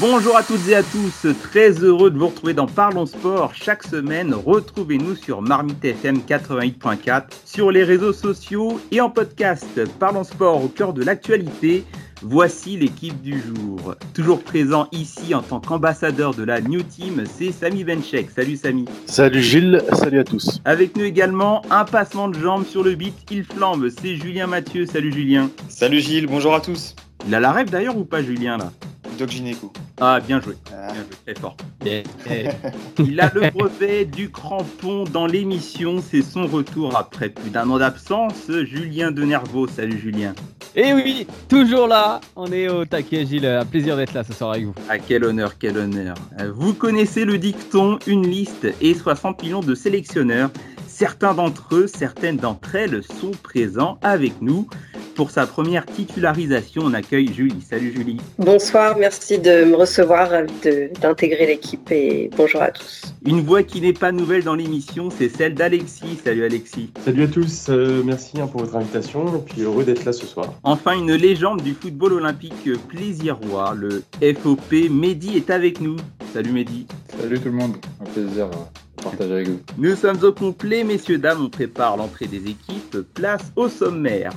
Bonjour à toutes et à tous, très heureux de vous retrouver dans Parlons Sport chaque semaine. Retrouvez-nous sur Marmite FM 88.4, sur les réseaux sociaux et en podcast. Parlons Sport au cœur de l'actualité. Voici l'équipe du jour. Toujours présent ici en tant qu'ambassadeur de la New Team, c'est Samy Benchek. Salut Samy. Salut Gilles, salut à tous. Avec nous également, un passement de jambes sur le beat, il flambe, c'est Julien Mathieu. Salut Julien. Salut Gilles, bonjour à tous. Il a la rêve d'ailleurs ou pas Julien là? Doc Gineco. Ah, bien joué. Ah. Bien joué, très fort. Il a le brevet du crampon dans l'émission. C'est son retour après plus d'un an d'absence. Julien Denervaux. Salut Julien. Et Eh oui, toujours là, on est au taquet Gilles, un plaisir d'être là ce soir avec vous. Ah, quel honneur, quel honneur. Vous connaissez le dicton, une liste et 60 millions de sélectionneurs. Certains d'entre eux, certaines d'entre elles sont présents avec nous. Pour sa première titularisation, on accueille Julie. Salut Julie. Bonsoir, merci de me recevoir, d'intégrer l'équipe et bonjour à tous. Une voix qui n'est pas nouvelle dans l'émission, c'est celle d'Alexis. Salut Alexis. Salut à tous, euh, merci hein, pour votre invitation et puis heureux d'être là ce soir. Enfin, une légende du football olympique plaisirois, le FOP. Mehdi est avec nous. Salut Mehdi. Salut tout le monde, un plaisir Nous sommes au complet, messieurs, dames. On prépare l'entrée des équipes. Place au sommaire.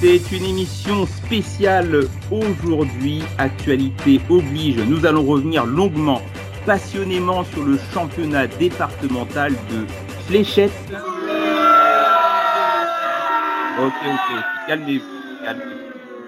C'est une émission spéciale aujourd'hui. Actualité oblige. Nous allons revenir longuement, passionnément sur le championnat départemental de fléchettes. Ok, ok. Calmez-vous. calmez-vous.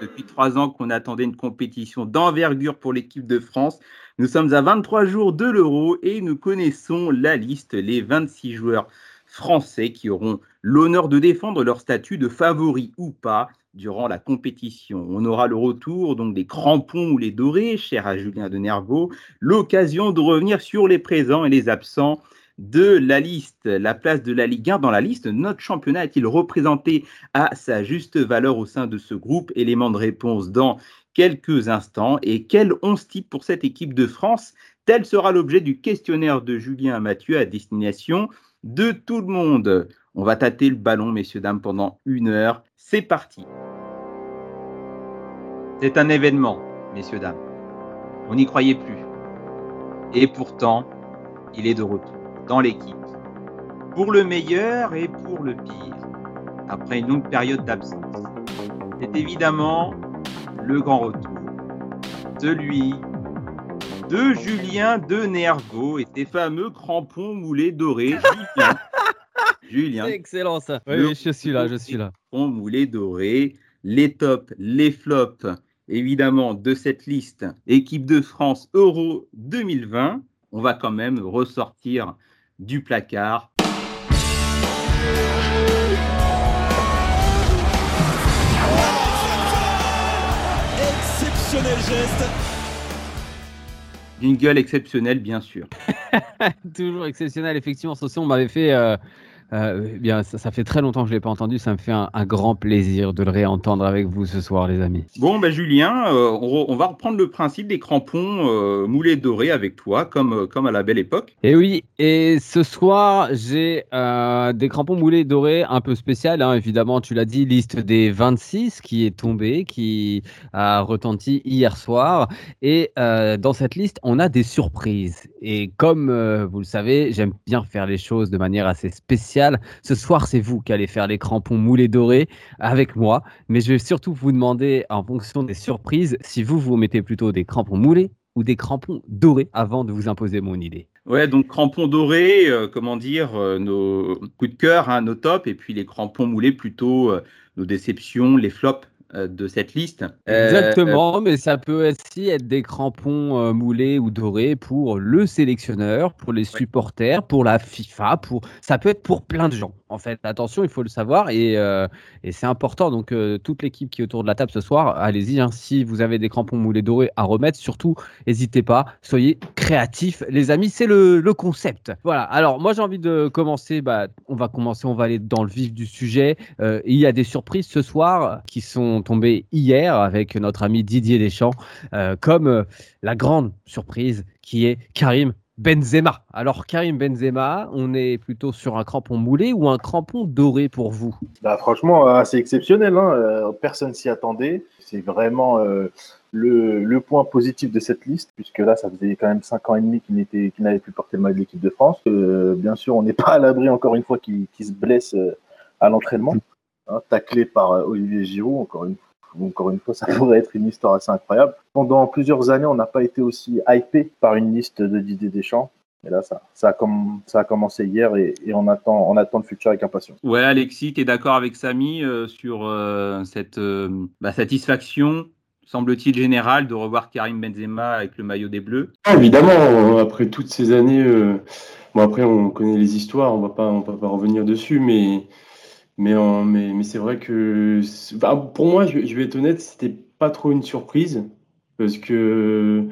Depuis trois ans qu'on attendait une compétition d'envergure pour l'équipe de France. Nous sommes à 23 jours de l'Euro et nous connaissons la liste, les 26 joueurs français qui auront l'honneur de défendre leur statut de favori ou pas durant la compétition. On aura le retour donc des crampons ou les dorés, cher à Julien Denervaux, l'occasion de revenir sur les présents et les absents de la liste. La place de la Ligue 1 dans la liste, notre championnat est-il représenté à sa juste valeur au sein de ce groupe? Élément de réponse dans quelques instants. Et quel 11 type pour cette équipe de France? Tel sera l'objet du questionnaire de Julien Mathieu à destination de tout le monde. On va tâter le ballon, messieurs, dames, pendant une heure. C'est parti. C'est un événement, messieurs, dames. On n'y croyait plus. Et pourtant, il est de retour dans l'équipe. Pour le meilleur et pour le pire. Après une longue période d'absence. C'est évidemment le grand retour. Celui de Julien de Nervaux et ses fameux crampons moulés dorés. Julien. Julien. C'est excellent ça. Oui, je suis là, je suis là. crampons moulés dorés. Les tops, les flops, évidemment, de cette liste. Équipe de France Euro 2020. On va quand même ressortir du placard. Exceptionnel geste. D'une gueule exceptionnelle, bien sûr. Toujours exceptionnel, effectivement. Ce son m'avait fait. euh, eh bien, ça, ça fait très longtemps que je ne l'ai pas entendu. Ça me fait un, un grand plaisir de le réentendre avec vous ce soir, les amis. Bon, ben Julien, euh, on, va reprendre le principe des crampons euh, moulés dorés avec toi, comme, euh, comme à la belle époque. Et oui, et ce soir, j'ai euh, des crampons moulés dorés un peu spécial. hein. évidemment, tu l'as dit, liste des 26 qui est tombée, qui a retenti hier soir. Et euh, dans cette liste, on a des surprises. Et comme euh, vous le savez, j'aime bien faire les choses de manière assez spéciale. Ce soir, c'est vous qui allez faire les crampons moulés dorés avec moi. Mais je vais surtout vous demander, en fonction des surprises, si vous, vous mettez plutôt des crampons moulés ou des crampons dorés avant de vous imposer mon idée. Ouais, donc crampons dorés, euh, comment dire, euh, nos coups de cœur, hein, nos tops, et puis les crampons moulés plutôt euh, nos déceptions, les flops de cette liste. Euh, Exactement, mais ça peut aussi être des crampons euh, moulés ou dorés pour le sélectionneur, pour les supporters, pour la FIFA, pour ça peut être pour plein de gens. En fait. Attention, il faut le savoir et, euh, c'est important. Donc, euh, toute l'équipe qui est autour de la table ce soir, allez-y. hein. si vous avez des crampons moulés dorés à remettre, surtout, n'hésitez pas. Soyez créatifs, les amis. C'est le, concept. Voilà. Alors, moi, j'ai envie de commencer. Bah, on va commencer. On va aller dans le vif du sujet. Euh, il y a des surprises ce soir qui sont tombées hier avec notre ami Didier Deschamps, comme la grande surprise qui est Karim Benzema. Alors Karim Benzema, on est plutôt sur un crampon moulé ou un crampon doré pour vous? Bah, franchement, assez exceptionnel. Hein. Euh, personne s'y attendait. C'est vraiment euh, le, point positif de cette liste, puisque là, ça faisait quand même cinq ans et demi qu'il n'avait plus porté le maillot l'équipe de France. Euh, bien sûr, on n'est pas à l'abri, encore une fois, qu'il se blesse euh, à l'entraînement. Hein, taclé par euh, Olivier Giroud, encore une, encore une fois, ça pourrait être une histoire assez incroyable. Pendant plusieurs années, on n'a pas été aussi hypé par une liste de Didier Deschamps. Et là, ça, ça, a, comm- ça a commencé hier et, et on, attend, on attend le futur avec impatience. Ouais, Alexis, tu es d'accord avec Samy euh, sur euh, cette euh, bah, satisfaction, semble-t-il, générale de revoir Karim Benzema avec le maillot des Bleus? Ah, évidemment, après toutes ces années, euh, bon après on connaît les histoires, on va pas, on va pas revenir dessus, mais mais en- mais, mais c'est vrai que pour moi, je, vais être honnête, c'était pas trop une surprise parce que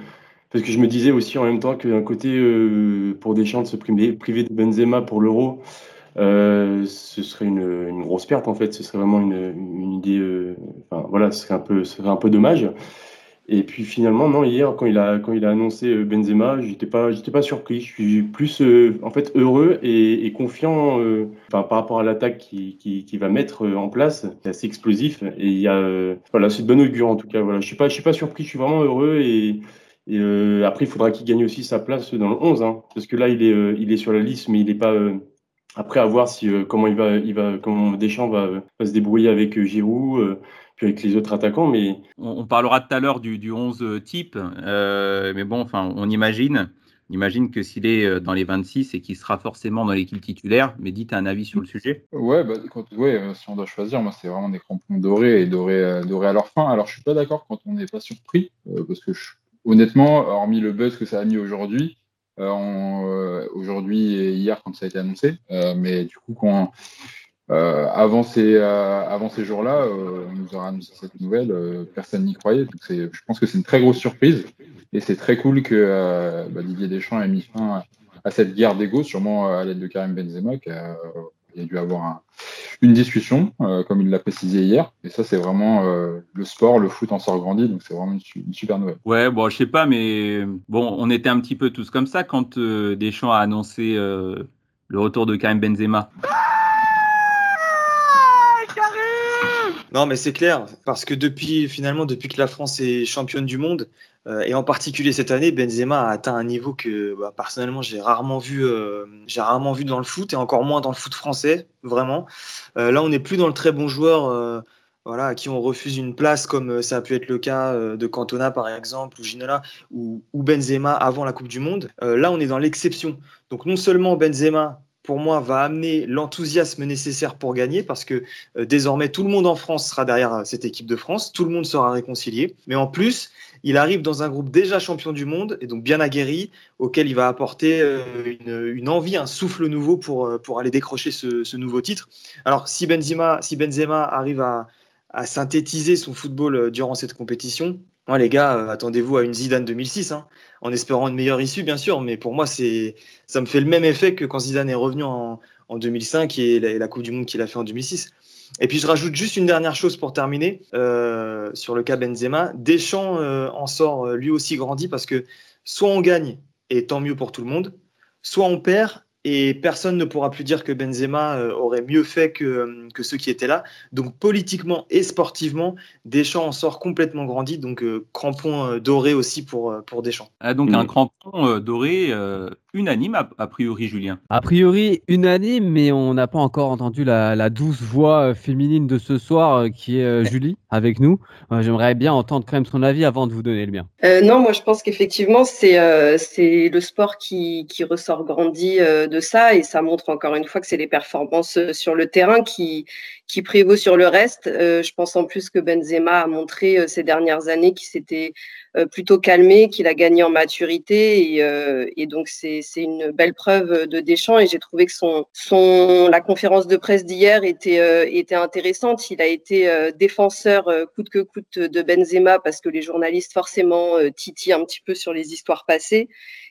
parce que je me disais aussi en même temps que d'un côté euh, pour Deschamps de se priver, de Benzema pour l'Euro, euh, ce serait une, une grosse perte en fait, ce serait vraiment une, une idée, euh, enfin voilà, ce serait un peu, ce serait un peu dommage. Et puis finalement, non, hier, quand il a, quand il a annoncé euh, Benzema, j'étais pas, pas surpris. Je suis plus euh, en fait heureux et, confiant euh, par rapport à l'attaque qui, qui va mettre euh, en place. C'est assez explosif et il y a, voilà, c'est de bonne augure en tout cas. Voilà, je suis suis pas surpris. Je suis vraiment heureux et, après, il faudra qu'il gagne aussi sa place dans le 11, hein, parce que là, il est, il est sur la liste, mais il est pas. après, à voir si comment il va, il va, comment Deschamps va, va se débrouiller avec Giroud, puis avec les autres attaquants, mais on, on parlera tout à l'heure du, du 11 type, euh, mais bon, enfin, on imagine, on imagine que s'il est euh, dans les 26 et qu'il sera forcément dans l'équipe titulaire. Mais dites un avis sur le sujet. Ouais, bah, quand, ouais, euh, si on doit choisir, moi, c'est vraiment des crampons dorés et dorés, euh, dorés à leur fin. Alors, je suis pas d'accord quand on n'est pas surpris, euh, parce que je- honnêtement, hormis le buzz que ça a mis aujourd'hui, euh, euh, aujourd'hui et hier quand ça a été annoncé, euh, mais du coup, quand, euh, avant ces, euh, avant ces jours-là, euh, on nous aura annoncé cette nouvelle, euh, personne n'y croyait. Donc, je pense que c'est une très grosse surprise et c'est très cool que euh, bah, Didier Deschamps ait mis fin à, cette guerre d'ego, sûrement euh, à l'aide de Karim Benzema, qui a, il a dû avoir un- une discussion, comme il l'a précisé hier. Et ça, c'est vraiment le sport, le foot en sort grandi, donc c'est vraiment une, une super nouvelle. Ouais, bon, je sais pas, mais bon, on était un petit peu tous comme ça quand Deschamps a annoncé le retour de Karim Benzema. Non, mais c'est clair, parce que depuis, finalement, depuis que la France est championne du monde, euh, et en particulier cette année, Benzema a atteint un niveau que bah, personnellement j'ai rarement vu, euh, j'ai rarement vu dans le foot et encore moins dans le foot français, vraiment. Euh, là, on n'est plus dans le très bon joueur, voilà, à qui on refuse une place, comme ça a pu être le cas de Cantona par exemple, ou Ginola, ou, ou Benzema avant la Coupe du Monde. Là, on est dans l'exception. Donc non seulement Benzema pour moi, va amener l'enthousiasme nécessaire pour gagner parce que euh, désormais tout le monde en France sera derrière euh, cette équipe de France, tout le monde sera réconcilié. Mais en plus, il arrive dans un groupe déjà champion du monde et donc bien aguerri, auquel il va apporter euh, une, envie, un souffle nouveau pour, pour aller décrocher ce, nouveau titre. Alors, si Benzema, si Benzema arrive à, synthétiser son football durant cette compétition, les gars, euh, attendez-vous à une Zidane 2006, hein, en espérant une meilleure issue, bien sûr, mais pour moi, ça me fait le même effet que quand Zidane est revenu en, en 2005 et la, Coupe du Monde qu'il a fait en 2006. Et puis je rajoute juste une dernière chose pour terminer euh, sur le cas Benzema. Deschamps euh, en sort lui aussi grandi parce que soit on gagne et tant mieux pour tout le monde, soit on perd et personne ne pourra plus dire que Benzema euh, aurait mieux fait que, euh, que ceux qui étaient là. Donc politiquement et sportivement, Deschamps en sort complètement grandi. Donc euh, crampon euh, doré aussi pour, pour Deschamps. Ah, donc Mm. un crampon euh, doré euh, unanime a, a priori, Julien. A priori unanime, mais on n'a pas encore entendu la, la douce voix féminine de ce soir qui est euh, Julie avec nous. Euh, J'aimerais bien entendre quand même son avis avant de vous donner le mien. Euh, non, moi je pense qu'effectivement c'est euh, c'est le sport qui, qui ressort grandi de ça et ça montre encore une fois que c'est les performances sur le terrain qui qui prévaut sur le reste. je pense en plus que Benzema a montré ces dernières années qu'il s'était plutôt calmé, qu'il a gagné en maturité et, et donc c'est une belle preuve de Deschamps et j'ai trouvé que son, son la conférence de presse d'hier était était intéressante. Il a été défenseur coûte que coûte de Benzema parce que les journalistes forcément titillent un petit peu sur les histoires passées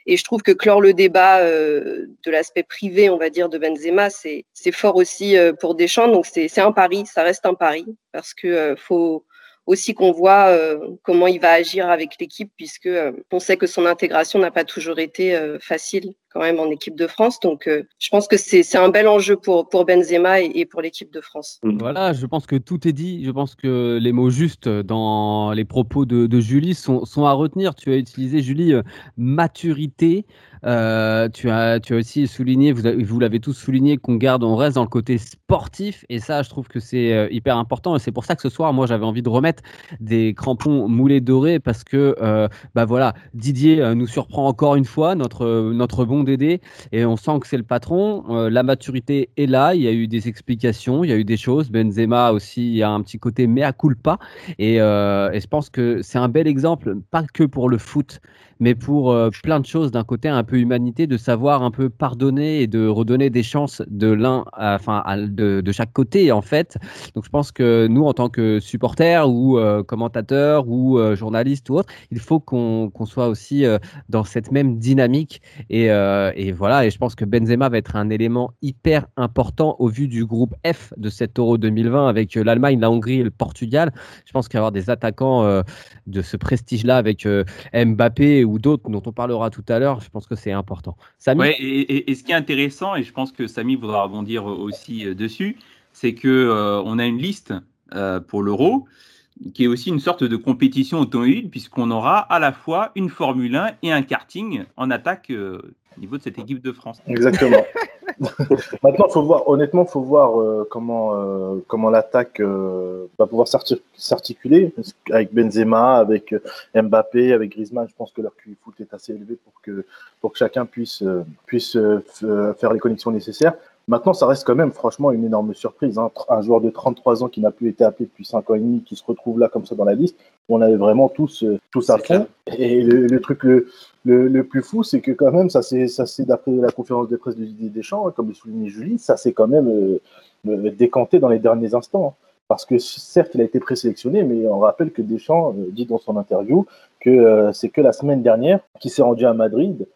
et je trouve que clore le débat euh, de l'aspect privé, on va dire, de Benzema, c'est fort aussi euh, pour Deschamps. Donc c'est un pari, ça reste un pari, parce que euh, faut aussi qu'on voit comment il va agir avec l'équipe, puisque on sait que son intégration n'a pas toujours été facile quand même en équipe de France. Donc, euh, je pense que c'est un bel enjeu pour, pour Benzema et, pour l'équipe de France. Mm. Voilà, je pense que tout est dit. Je pense que les mots justes dans les propos de, Julie sont, sont, à retenir. Tu as utilisé, Julie, euh, maturité. Euh, tu, as, tu as aussi souligné, vous, vous l'avez tous souligné, qu'on garde, on reste dans le côté sportif. Et ça, je trouve que c'est hyper important. Et c'est pour ça que ce soir, moi, j'avais envie de remettre des crampons moulés dorés parce que, bah voilà, Didier nous surprend encore une fois, notre, notre bon et on sent que c'est le patron. Euh, la maturité est là, il y a eu des explications, il y a eu des choses. Benzema aussi, il y a un petit côté mea culpa et, euh, et je pense que c'est un bel exemple, pas que pour le foot, mais pour euh, plein de choses d'un côté un peu humanité, de savoir un peu pardonner et de redonner des chances de l'un, enfin de, chaque côté en fait. Donc je pense que nous en tant que supporters ou euh, commentateurs ou journalistes ou autres, il faut qu'on soit aussi dans cette même dynamique et, et, voilà. Et je pense que Benzema va être un élément hyper important au vu du groupe F de cet Euro 2020 avec l'Allemagne, la Hongrie et le Portugal. Je pense qu'avoir des attaquants de ce prestige-là avec Mbappé ou d'autres dont on parlera tout à l'heure, je pense que c'est important. Samy et, ce qui est intéressant, et je pense que Samy voudra rebondir aussi euh, dessus, c'est que euh, on a une liste euh, pour l'Euro qui est aussi une sorte de compétition automobile puisqu'on aura à la fois une Formule 1 et un karting en attaque au niveau de cette équipe de France. Exactement. Maintenant, faut voir, honnêtement, il faut voir euh, comment, euh, comment l'attaque euh, va pouvoir s'articuler avec Benzema, avec Mbappé, avec Griezmann. Je pense que leur QI foot est assez élevé pour que, pour que chacun puisse, puisse faire les connexions nécessaires. Maintenant, ça reste quand même, franchement, une énorme surprise. Hein. Un joueur de 33 ans qui n'a plus été appelé depuis 5 ans et demi, qui se retrouve là comme ça dans la liste, on avait vraiment tous, tous à fond. Et le, truc le, le, plus fou, c'est que quand même, ça c'est d'après la conférence de presse de Didier Deschamps, hein, comme le soulignait Julie, ça s'est quand même euh, euh, décanté dans les derniers instants. Hein. Parce que certes, il a été présélectionné, mais on rappelle que Deschamps euh, dit dans son interview que c'est que la semaine dernière qu'il s'est rendu à Madrid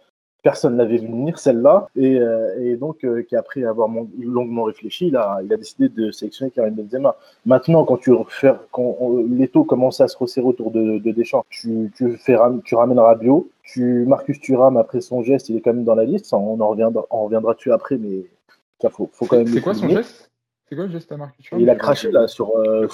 personne l'avait vu venir, celle-là, et, euh, donc euh, qui après avoir longuement réfléchi, il a, il a décidé de sélectionner Karim Benzema. Maintenant, quand tu refais, quand l'étau commence à se resserrer autour de, Deschamps, tu, tu, fais, tu ramènes Rabiot, tu Marcus Thuram après son geste, il est quand même dans la liste, on en reviendra, on reviendra dessus après, mais ça faut, faut quand même. C'est quoi son geste? C'est quoi juste à Il a craché là sur, euh,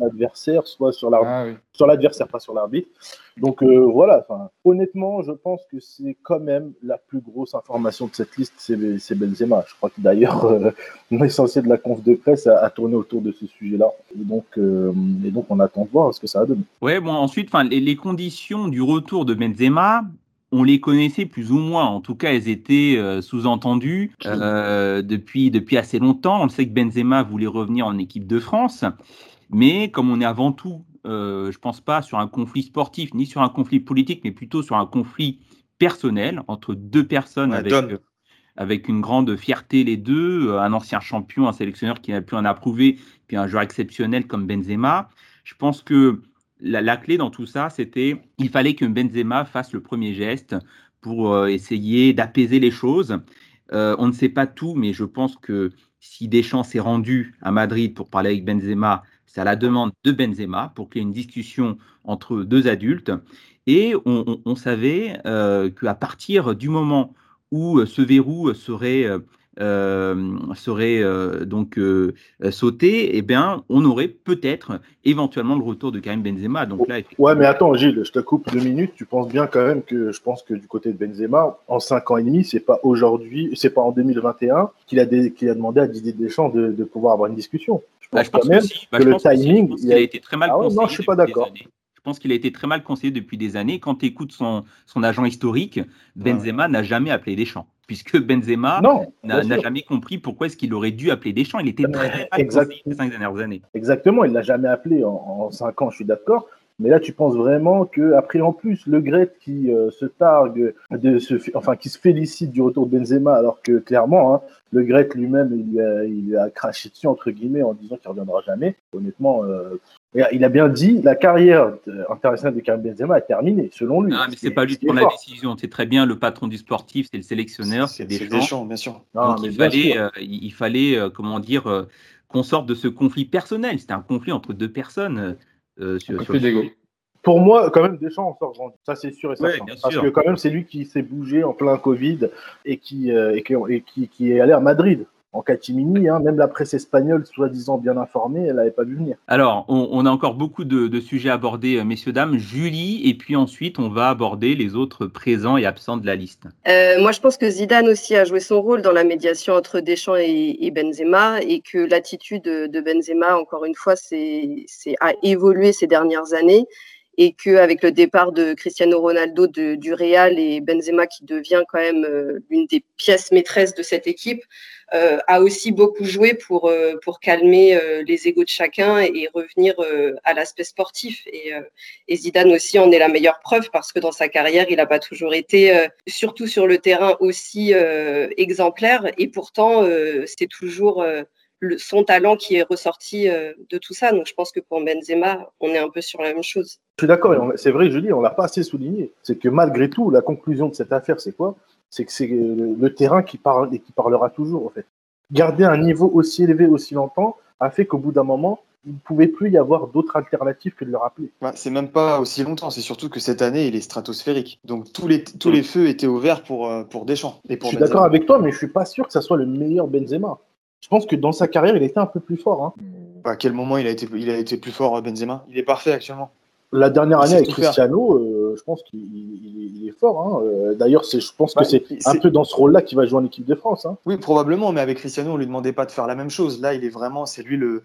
l'adversaire, soit sur l'arbitre, ah sur l'adversaire, pas sur l'arbitre. Donc euh, voilà. Honnêtement, je pense que c'est quand même la plus grosse information de cette liste, c'est Benzema. Je crois que d'ailleurs euh, l'essentiel de la conf de presse a, tourné autour de ce sujet-là. Et donc, et donc on attend de voir ce que ça va donner. Ouais, bon ensuite, les, les conditions du retour de Benzema, on les connaissait plus ou moins. En tout cas, elles étaient euh, sous-entendues euh, depuis, depuis assez longtemps. On sait que Benzema voulait revenir en équipe de France. Mais comme on est avant tout, euh, je ne pense pas sur un conflit sportif ni sur un conflit politique, mais plutôt sur un conflit personnel entre deux personnes avec, avec une grande fierté les deux, un ancien champion, un sélectionneur qui n'a pu en approuver, puis un joueur exceptionnel comme Benzema. Je pense que la, clé dans tout ça, c'était il fallait que Benzema fasse le premier geste pour euh, essayer d'apaiser les choses. Euh, on ne sait pas tout, mais je pense que si Deschamps s'est rendu à Madrid pour parler avec Benzema, c'est à la demande de Benzema pour qu'il y ait une discussion entre deux adultes. Et on, savait euh, qu'à partir du moment où ce verrou serait serait euh, donc euh, sauté, eh bien, on aurait peut-être éventuellement le retour de Karim Benzema. Donc là, ouais, mais attends, Gilles, je te coupe deux minutes. Tu penses bien quand même que je pense que du côté de Benzema, en cinq ans et demi, c'est pas aujourd'hui, c'est pas en 2021 qu'il a, a demandé à Didier Deschamps de, de pouvoir avoir une discussion. Je pense, bah, quand même que, bah, le timing, il a... été très mal ah Non, je suis pas d'accord. Je pense qu'il a été très mal conseillé depuis des années. Quand tu écoutes son, son agent historique, Benzema n'a jamais appelé Deschamps. Puisque Benzema n'a jamais compris pourquoi est-ce qu'il aurait dû appeler Deschamps. Il était très exact- ces cinq dernières années. Exactement, il l'a jamais appelé en, en cinq ans, je suis d'accord. Mais là, tu penses vraiment que après en plus le Gret qui euh, se targue de se, enfin qui se félicite du retour de Benzema, alors que clairement, hein, le Gret lui-même, il, a- il lui a craché dessus entre guillemets en disant qu'il reviendra jamais. Honnêtement, euh, il a bien dit la carrière euh, internationale de Karim Benzema est terminée, selon lui. Ah, mais Ce c'est pas lui qui prend la décision. C'est très bien le patron du sportif, c'est le sélectionneur, c'est Deschamps. Deschamps, bien sûr. Non, Donc mais il bien fallait, sûr. euh, il fallait euh, comment dire, euh, qu'on sorte de ce conflit personnel. C'était un conflit entre deux personnes. euh, sur, Un sur conflit le. Pour moi, quand même, Deschamps en sort grandi. Ça, c'est sûr et Ouais, certain. bien Parce sûr. que quand même, c'est lui qui s'est bougé en plein Covid et qui, euh, et qui, et qui, qui est allé à Madrid. En catimini, hein, même la presse espagnole, soi-disant bien informée, elle n'avait pas vu venir. Alors, on, on a encore beaucoup de, de sujets à aborder, euh, messieurs, dames. Julie, et puis ensuite, on va aborder les autres présents et absents de la liste. Euh, moi, je pense que Zidane aussi a joué son rôle dans la médiation entre Deschamps et, et Benzema et que l'attitude de de Benzema, encore une fois, c'est, c'est, a évolué ces dernières années et qu'avec le départ de Cristiano Ronaldo du Real et Benzema qui devient quand même euh, l'une des pièces maîtresses de cette équipe, euh, a aussi beaucoup joué pour, euh, pour calmer les égaux de chacun et revenir à l'aspect sportif. Et, Zidane aussi en est la meilleure preuve parce que dans sa carrière, il n'a pas toujours été, surtout sur le terrain, aussi exemplaire. Et pourtant, c'est toujours le- son talent qui est ressorti euh, de tout ça. Donc je pense que pour Benzema, on est un peu sur la même chose. Je suis d'accord, c'est vrai, Julie, on l'a pas assez souligné. C'est que malgré tout, la conclusion de cette affaire, c'est quoi? C'est que c'est le, le terrain qui parle et qui parlera toujours, en fait. Garder un niveau aussi élevé aussi longtemps a fait qu'au bout d'un moment, il ne pouvait plus y avoir d'autres alternatives que de le rappeler. Bah, c'est même pas aussi longtemps, c'est surtout que cette année, il est stratosphérique. Donc tous les, tous les feux étaient ouverts pour, euh, pour Deschamps. Et Je pour suis Benzema. d'accord avec toi, mais je suis pas sûr que ça soit le meilleur Benzema. Je pense que dans sa carrière, il était un peu plus fort. hein. À quel moment il a été, il a été plus fort, Benzema? Il est parfait actuellement. La dernière année avec. Cristiano, euh, je pense qu'il il est, il est fort. hein. Euh, D'ailleurs, je pense que c'est un peu dans ce rôle-là qu'il va jouer en équipe de France. hein. Oui, probablement, mais avec Cristiano, on lui demandait pas de faire la même chose. Là, il est vraiment, c'est lui le,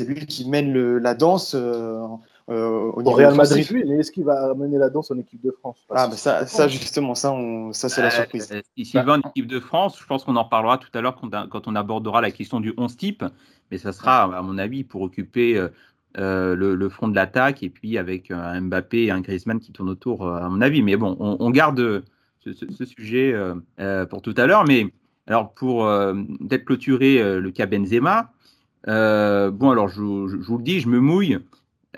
lui qui mène le, la danse euh, euh, au Real. Madrid, oui, mais est-ce qu'il va amener la danse en équipe de France? Ah, ça, ça justement, ça, on, ça c'est la Euh, surprise. euh, si S'il va en équipe de France, je pense qu'on en reparlera tout à l'heure quand, quand on abordera la question du 11 type. Mais ça sera, à mon avis, pour occuper euh, euh, le, le front de l'attaque et puis avec euh, un Mbappé et un Griezmann qui tournent autour, euh, à mon avis. Mais bon, on, on garde euh, ce, ce- ce sujet euh, euh, pour tout à l'heure. Mais alors, pour euh, peut-être clôturer euh, le cas Benzema, euh, bon, alors je, je- je vous le dis, je me mouille.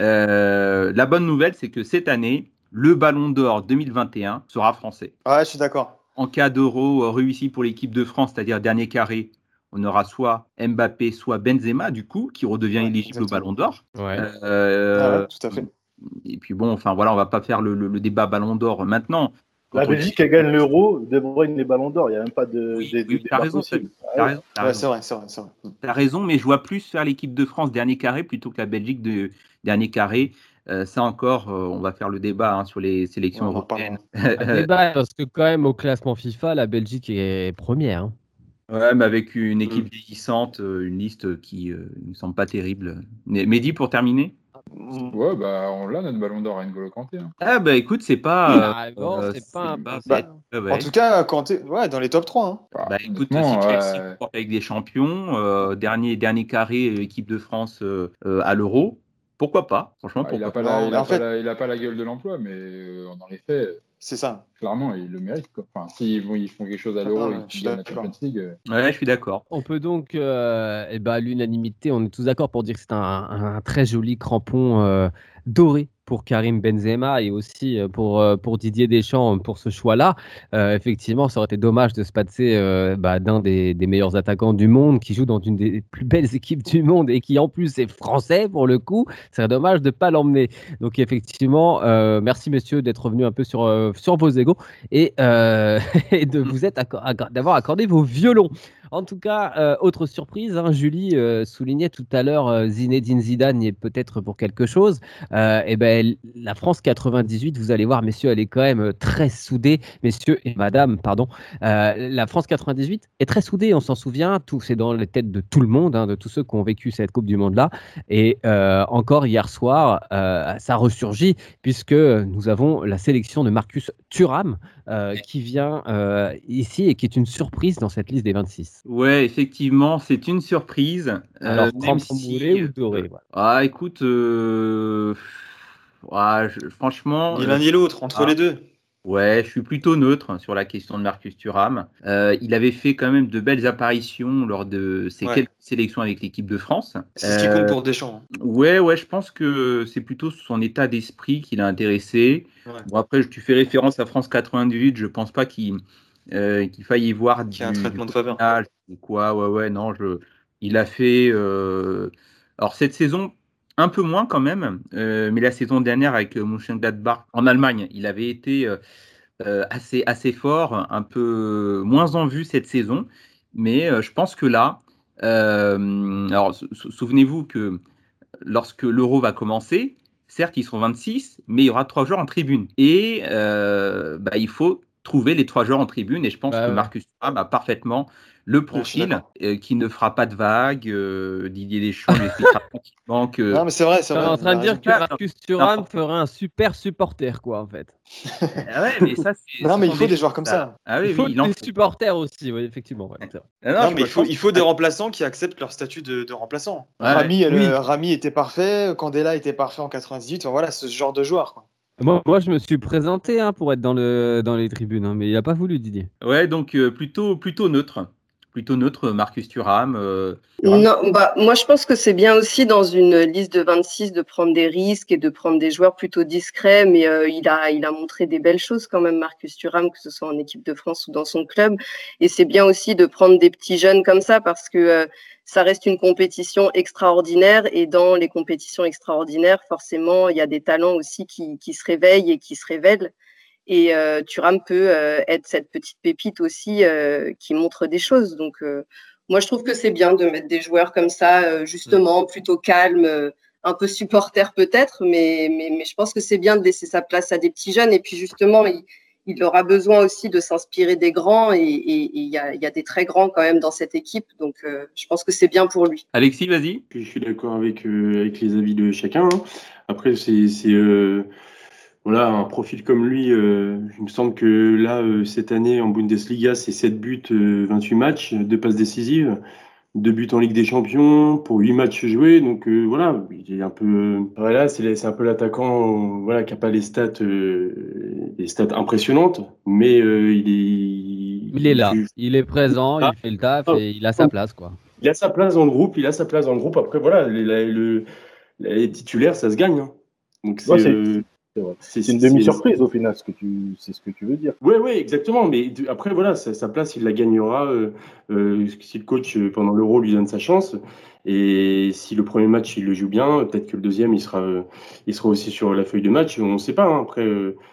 Euh, la bonne nouvelle, c'est que cette année, le Ballon d'Or 2021 sera français. Ouais, je suis d'accord. En cas d'euro euh, réussi pour l'équipe de France, c'est-à-dire dernier carré, on aura soit Mbappé, soit Benzema, du coup, qui redevient Ouais, éligible au. Ballon d'Or. Ouais. Euh, Ah ouais, tout à fait. Et puis bon, enfin voilà, on va pas faire le, le- le débat Ballon d'Or maintenant. Quand La Belgique, dit- elle gagne l'euro, De Bruyne les ballons d'or. Il n'y a même pas de, Oui, oui, t'as raison. T'as Ah ouais. raison, Ouais, raison. c'est vrai, c'est vrai, c'est vrai. Raison, mais je vois plus faire l'équipe de France dernier carré plutôt que la Belgique de dernier carré. Euh, ça encore, euh, on va faire le débat hein, sur les sélections On en européennes. Débat, parce que quand même au classement FIFA, la Belgique est première. hein. Ouais, mais avec une Mm. équipe vieillissante, euh, une liste qui euh, ne me semble pas terrible. Mais- Mehdi, pour terminer? Mm. Ouais, bah on l'a notre ballon d'or à N'Golo Kanté. hein. Ah bah écoute, c'est pas... Ah, euh, c'est un. Ouais. En tout cas, quand t'es- ouais, dans les top 3. Hein. Bah, Bah écoute, si Chelsea euh, avec des champions, euh, dernier, dernier carré, euh, équipe de France euh, à l'Euro, pourquoi pas? Franchement, bah, il, pourquoi a pas pas? la, Non, il, mais a en pas fait- pas la gueule de l'emploi, mais euh, dans les faits, C'est ça. clairement, il le mérite. Quoi. Enfin, s'ils vont, ils font quelque chose à l'Euro Ah, et je qu'ils suis gagnent la d'accord. Champions League, euh, Ouais, je suis d'accord. On peut donc, euh, eh ben, à l'unanimité, on est tous d'accord pour dire que c'est un, un très joli crampon euh, doré pour Karim Benzema et aussi euh, pour, euh, pour Didier Deschamps pour ce choix-là. Euh, effectivement, ça aurait été dommage de se passer euh, bah, d'un des, des meilleurs attaquants du monde qui joue dans une des plus belles équipes du monde et qui en plus est français pour le coup. Ce serait dommage de ne pas l'emmener. Donc effectivement, euh, merci messieurs d'être revenus un peu sur, euh, sur vos égaux et, euh, et de vous être acco- acco- d'avoir accordé vos violons. En tout cas, euh, autre surprise, hein, Julie euh, soulignait tout à l'heure euh, Zinedine Zidane y est peut-être pour quelque chose. et eh ben, la France 98, vous allez voir, messieurs, elle est quand même très soudée, messieurs et madame, pardon. la France 98 est très soudée, on s'en souvient, tout c'est dans les têtes de tout le monde, hein, de tous ceux qui ont vécu cette Coupe du Monde-là. Et encore hier soir, ça ressurgit puisque nous avons la sélection de Marcus Thuram qui vient ici et qui est une surprise dans cette liste des 26. Ouais, effectivement, c'est une surprise. Alors, euh, si... ou doré Ah, écoute, euh... franchement. Ni l'un ni l'autre, entre ah. les deux. Ouais, je suis plutôt neutre sur la question de Marcus Thuram. Euh, il avait fait quand même de belles apparitions lors de ses quelques sélections avec l'équipe de France. C'est ce qui compte euh, pour Deschamps. Hein. Ouais, ouais, je pense que c'est plutôt son état d'esprit qui l'a intéressé. Bon, après, tu fais référence à France 98, je pense pas qu'il euh, qu'il faille y voir du, un traitement de faveur. Quoi, ouais, ouais, non, je, il a fait. Euh, alors cette saison, un peu moins quand même, euh, mais la saison dernière avec Mönchengladbach en Allemagne, il avait été assez, assez fort, un peu moins en vue cette saison, mais je pense que là, alors souvenez-vous que lorsque l'Euro va commencer, certes ils seront 26, mais il y aura trois joueurs en tribune et bah, il faut trouver les trois joueurs en tribune. Et je pense bah que Marcus Thuram a parfaitement le profil euh, qui ne fera pas de vagues. Euh, Didier Deschamps lui expliquera que. Non, mais c'est vrai, c'est en train de dire que Marcus Thuram ferait un super supporter, quoi, en fait. ah ouais, mais ça, c'est. Non, mais il faut des, joueurs comme ça. Ah, oui, il faut des supporters aussi, oui, effectivement. Ah non, mais il faut, il faut des remplaçants qui acceptent leur statut de, de remplaçant. Rami, Rami, était parfait, Candela était parfait en 98. voilà, ce genre de joueur. Quoi. Moi, je me suis présenté hein, pour être dans, le, dans les tribunes, hein, mais il n'a pas voulu, Didier. Ouais, donc euh, plutôt, plutôt neutre. Plutôt neutre, Marcus Thuram. Euh, non, bah, moi, je pense que c'est bien aussi dans une liste de 26 de prendre des risques et de prendre des joueurs plutôt discrets, mais euh, il, a, il a montré des belles choses quand même, Marcus Thuram, que ce soit en équipe de France ou dans son club. Et c'est bien aussi de prendre des petits jeunes comme ça parce que ça reste une compétition extraordinaire et dans les compétitions extraordinaires, forcément, il y a des talents aussi qui, se réveillent et qui se révèlent. Et euh, Thuram peut euh, être cette petite pépite aussi euh, qui montre des choses. Donc, moi, je trouve que c'est bien de mettre des joueurs comme ça, justement, plutôt calmes, un peu supporters peut-être, mais, mais, mais, je pense que c'est bien de laisser sa place à des petits jeunes. Et puis, justement, il, il aura besoin aussi de s'inspirer des grands et il y, a, des très grands quand même dans cette équipe. Donc, euh, je pense que c'est bien pour lui. Alexis, vas-y. Je suis d'accord avec, euh, avec les avis de chacun. Hein. Après, c'est euh, voilà, un profil comme lui. il me semble que là, cette année, en Bundesliga, c'est 7 buts, 28 matchs, 2 passes décisives deux buts en Ligue des Champions pour huit matchs joués. Donc euh, voilà, il est un peu voilà, c'est un peu l'attaquant voilà qui a pas les stats euh, les stats impressionnantes, mais euh, il est il est là, il est présent, il fait le taf et il a sa place quoi. Il a sa place dans le groupe, il a sa place dans le groupe. Après voilà, les, les, titulaires ça se gagne. Hein. Donc c'est c'est une demi-surprise au final, ce que tu, c'est ce que tu veux dire. Oui, oui, exactement. Mais après, voilà, sa, place, il la gagnera euh, euh, si le coach, euh, pendant l'Euro, lui donne sa chance. Et si le premier match, il le joue bien, peut-être que le deuxième, il sera, il sera aussi sur la feuille de match. On ne sait pas. Hein. Après,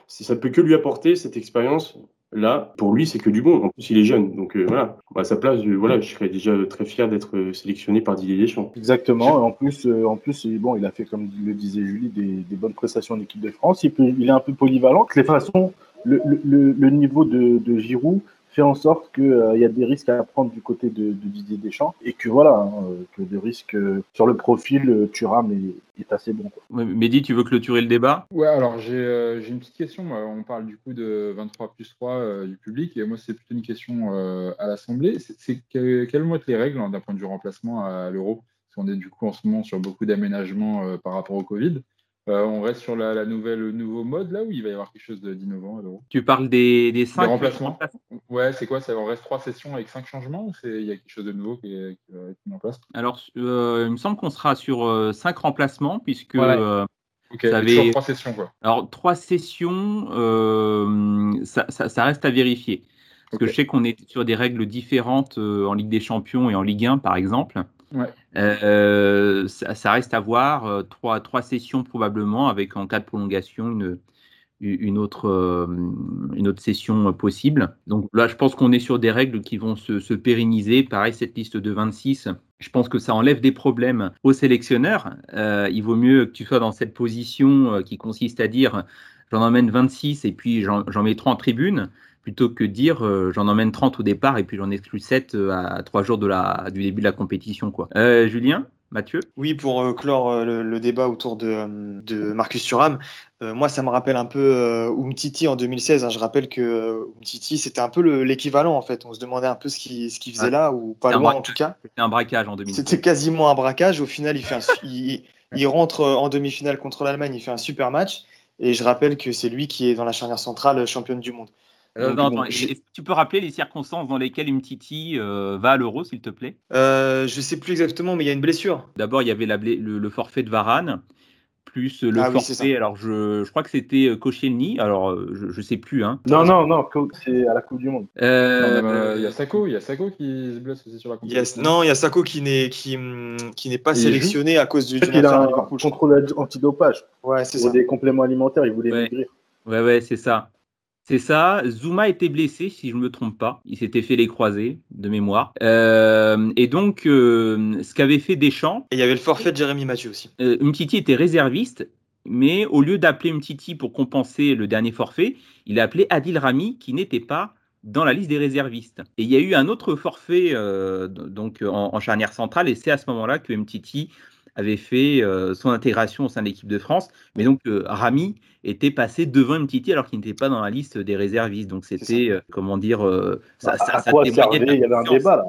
ça peut que lui apporter cette expérience. Là, pour lui, c'est que du bon. En plus, il est jeune. Donc voilà, à sa place, je, voilà, je serais déjà très fier d'être sélectionné par Didier Deschamps. Exactement. En plus, en plus bon, il a fait, comme le disait Julie, des, bonnes prestations en équipe de France. Il, il est un peu polyvalent. De toute façon, le, le, le niveau de, de Giroud fait en sorte qu'il euh, y a des risques à prendre du côté de, Didier Deschamps et que voilà, hein, que des risques euh, sur le profil, euh, Thuram est, est assez bon. Quoi. Mehdi, tu veux clôturer le débat? Ouais, alors j'ai une petite question. On parle du coup de 23 plus 3 du public et moi c'est plutôt une question à l'Assemblée. C'est quelles vont être les règles hein, d'un point de vue remplacement à l'euro? Parce qu'on est du coup en ce moment sur beaucoup d'aménagements par rapport au Covid. Euh, on reste sur la, nouvelle, le nouveau mode là où il va y avoir quelque chose d'innovant Tu parles des, des cinq remplacements Ouais, c'est quoi ça, On reste trois sessions avec cinq changements ou il y a quelque chose de nouveau qui, va être mis en place? Alors, euh, il me semble qu'on sera sur euh, cinq remplacements puisque. avait... trois sessions quoi. Alors, trois sessions, ça, reste à vérifier. Parce que je sais qu'on est sur des règles différentes en Ligue des Champions et en Ligue 1 par exemple. Euh, ça, reste à voir. Euh, trois, trois sessions probablement, avec en cas de prolongation une, une autre, session possible. Donc là, je pense qu'on est sur des règles qui vont se, se, pérenniser. Pareil, cette liste de 26, je pense que ça enlève des problèmes aux sélectionneurs. il vaut mieux que tu sois dans cette position qui consiste à dire j'en emmène 26 et puis j'en mets 3 en tribune plutôt que dire euh, j'en emmène 30 au départ et puis j'en exclue 7 euh, à 3 jours de la, du début de la compétition. Quoi. Euh, Julien Mathieu? Oui, pour clore le, débat autour de, de Marcus Thuram, moi ça me rappelle un peu Umtiti en 2016. Hein. Je rappelle que Umtiti c'était un peu l'équivalent en fait. On se demandait un peu ce qu'il ce faisait là ou pas loin en tout cas. C'était un braquage en 2016. C'était quasiment un braquage. Au final, il, fait il, il rentre en demi-finale contre l'Allemagne, il fait un super match. Et je rappelle que c'est lui qui est dans la charnière centrale championne du monde. Euh, tu peux rappeler les circonstances dans lesquelles Umtiti euh, va à l'Euro, s'il te plaît? Euh, Je ne sais plus exactement, mais il y a une blessure. D'abord, il y avait le, forfait de Varane, plus le ah forfait. alors, je, crois que c'était Koscielny. Alors, je ne sais plus. Hein. Non, non, non, c'est à la Coupe du Monde. Il y a Sako, il y a Sako qui se blesse aussi sur la Coupe. non, il y a Sako qui n'est qui, qui n'est pas sélectionné à cause du. Il a un contrôle antidopage. Ouais, c'est ça. Des compléments alimentaires, il voulait ouais. Ouais, ouais, c'est ça. C'est ça. Zuma était blessé, si je ne me trompe pas. Il s'était fait les croisés, de mémoire. Euh, et donc, euh, ce qu'avait fait Deschamps. Et il y avait le forfait de Jérémy Mathieu aussi. Euh, Umtiti était réserviste, mais au lieu d'appeler Umtiti pour compenser le dernier forfait, il a appelé Adil Rami, qui n'était pas dans la liste des réservistes. Et il y a eu un autre forfait donc en, charnière centrale, et c'est à ce moment-là que Umtiti avait fait son intégration au sein de l'équipe de France. Mais donc, Rami était passé devant Mtiti alors qu'il n'était pas dans la liste des réservistes. Donc c'était, euh, comment dire, euh, ça, bah, ça, Il y avait un débat là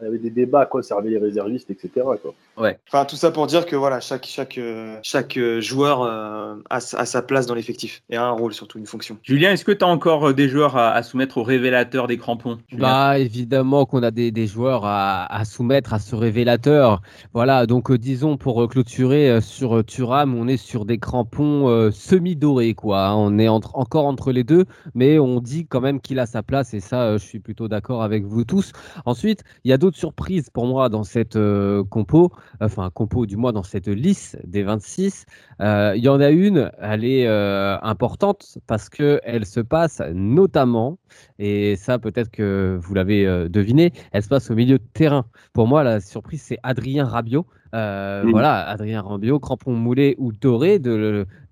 il y avait des débats à quoi servaient les réservistes, etc. Quoi. Ouais. Enfin, tout ça pour dire que voilà, chaque, chaque, euh, chaque euh, joueur euh, a, sa place dans l'effectif et a un rôle, surtout une fonction. Julien, est-ce que tu as encore des joueurs à, soumettre au révélateur des crampons Bah, évidemment qu'on a des, des joueurs à, à, soumettre à ce révélateur. Voilà, donc disons pour clôturer sur Turam, on est sur des crampons semi-dorés, quoi. Hein. On est entre, encore entre les deux, mais on dit quand même qu'il a sa place et ça, je suis plutôt d'accord avec vous tous. Ensuite, il y a d'autres surprise surprises pour moi dans cette euh, compo, enfin compo du moins dans cette liste des 26. Euh, il y en a une, elle est euh, importante parce que elle se passe notamment, et ça peut-être que vous l'avez deviné, elle se passe au milieu de terrain. Pour moi, la surprise c'est Adrien Rabiot. Voilà, Adrien Rabiot, crampon moulé ou doré,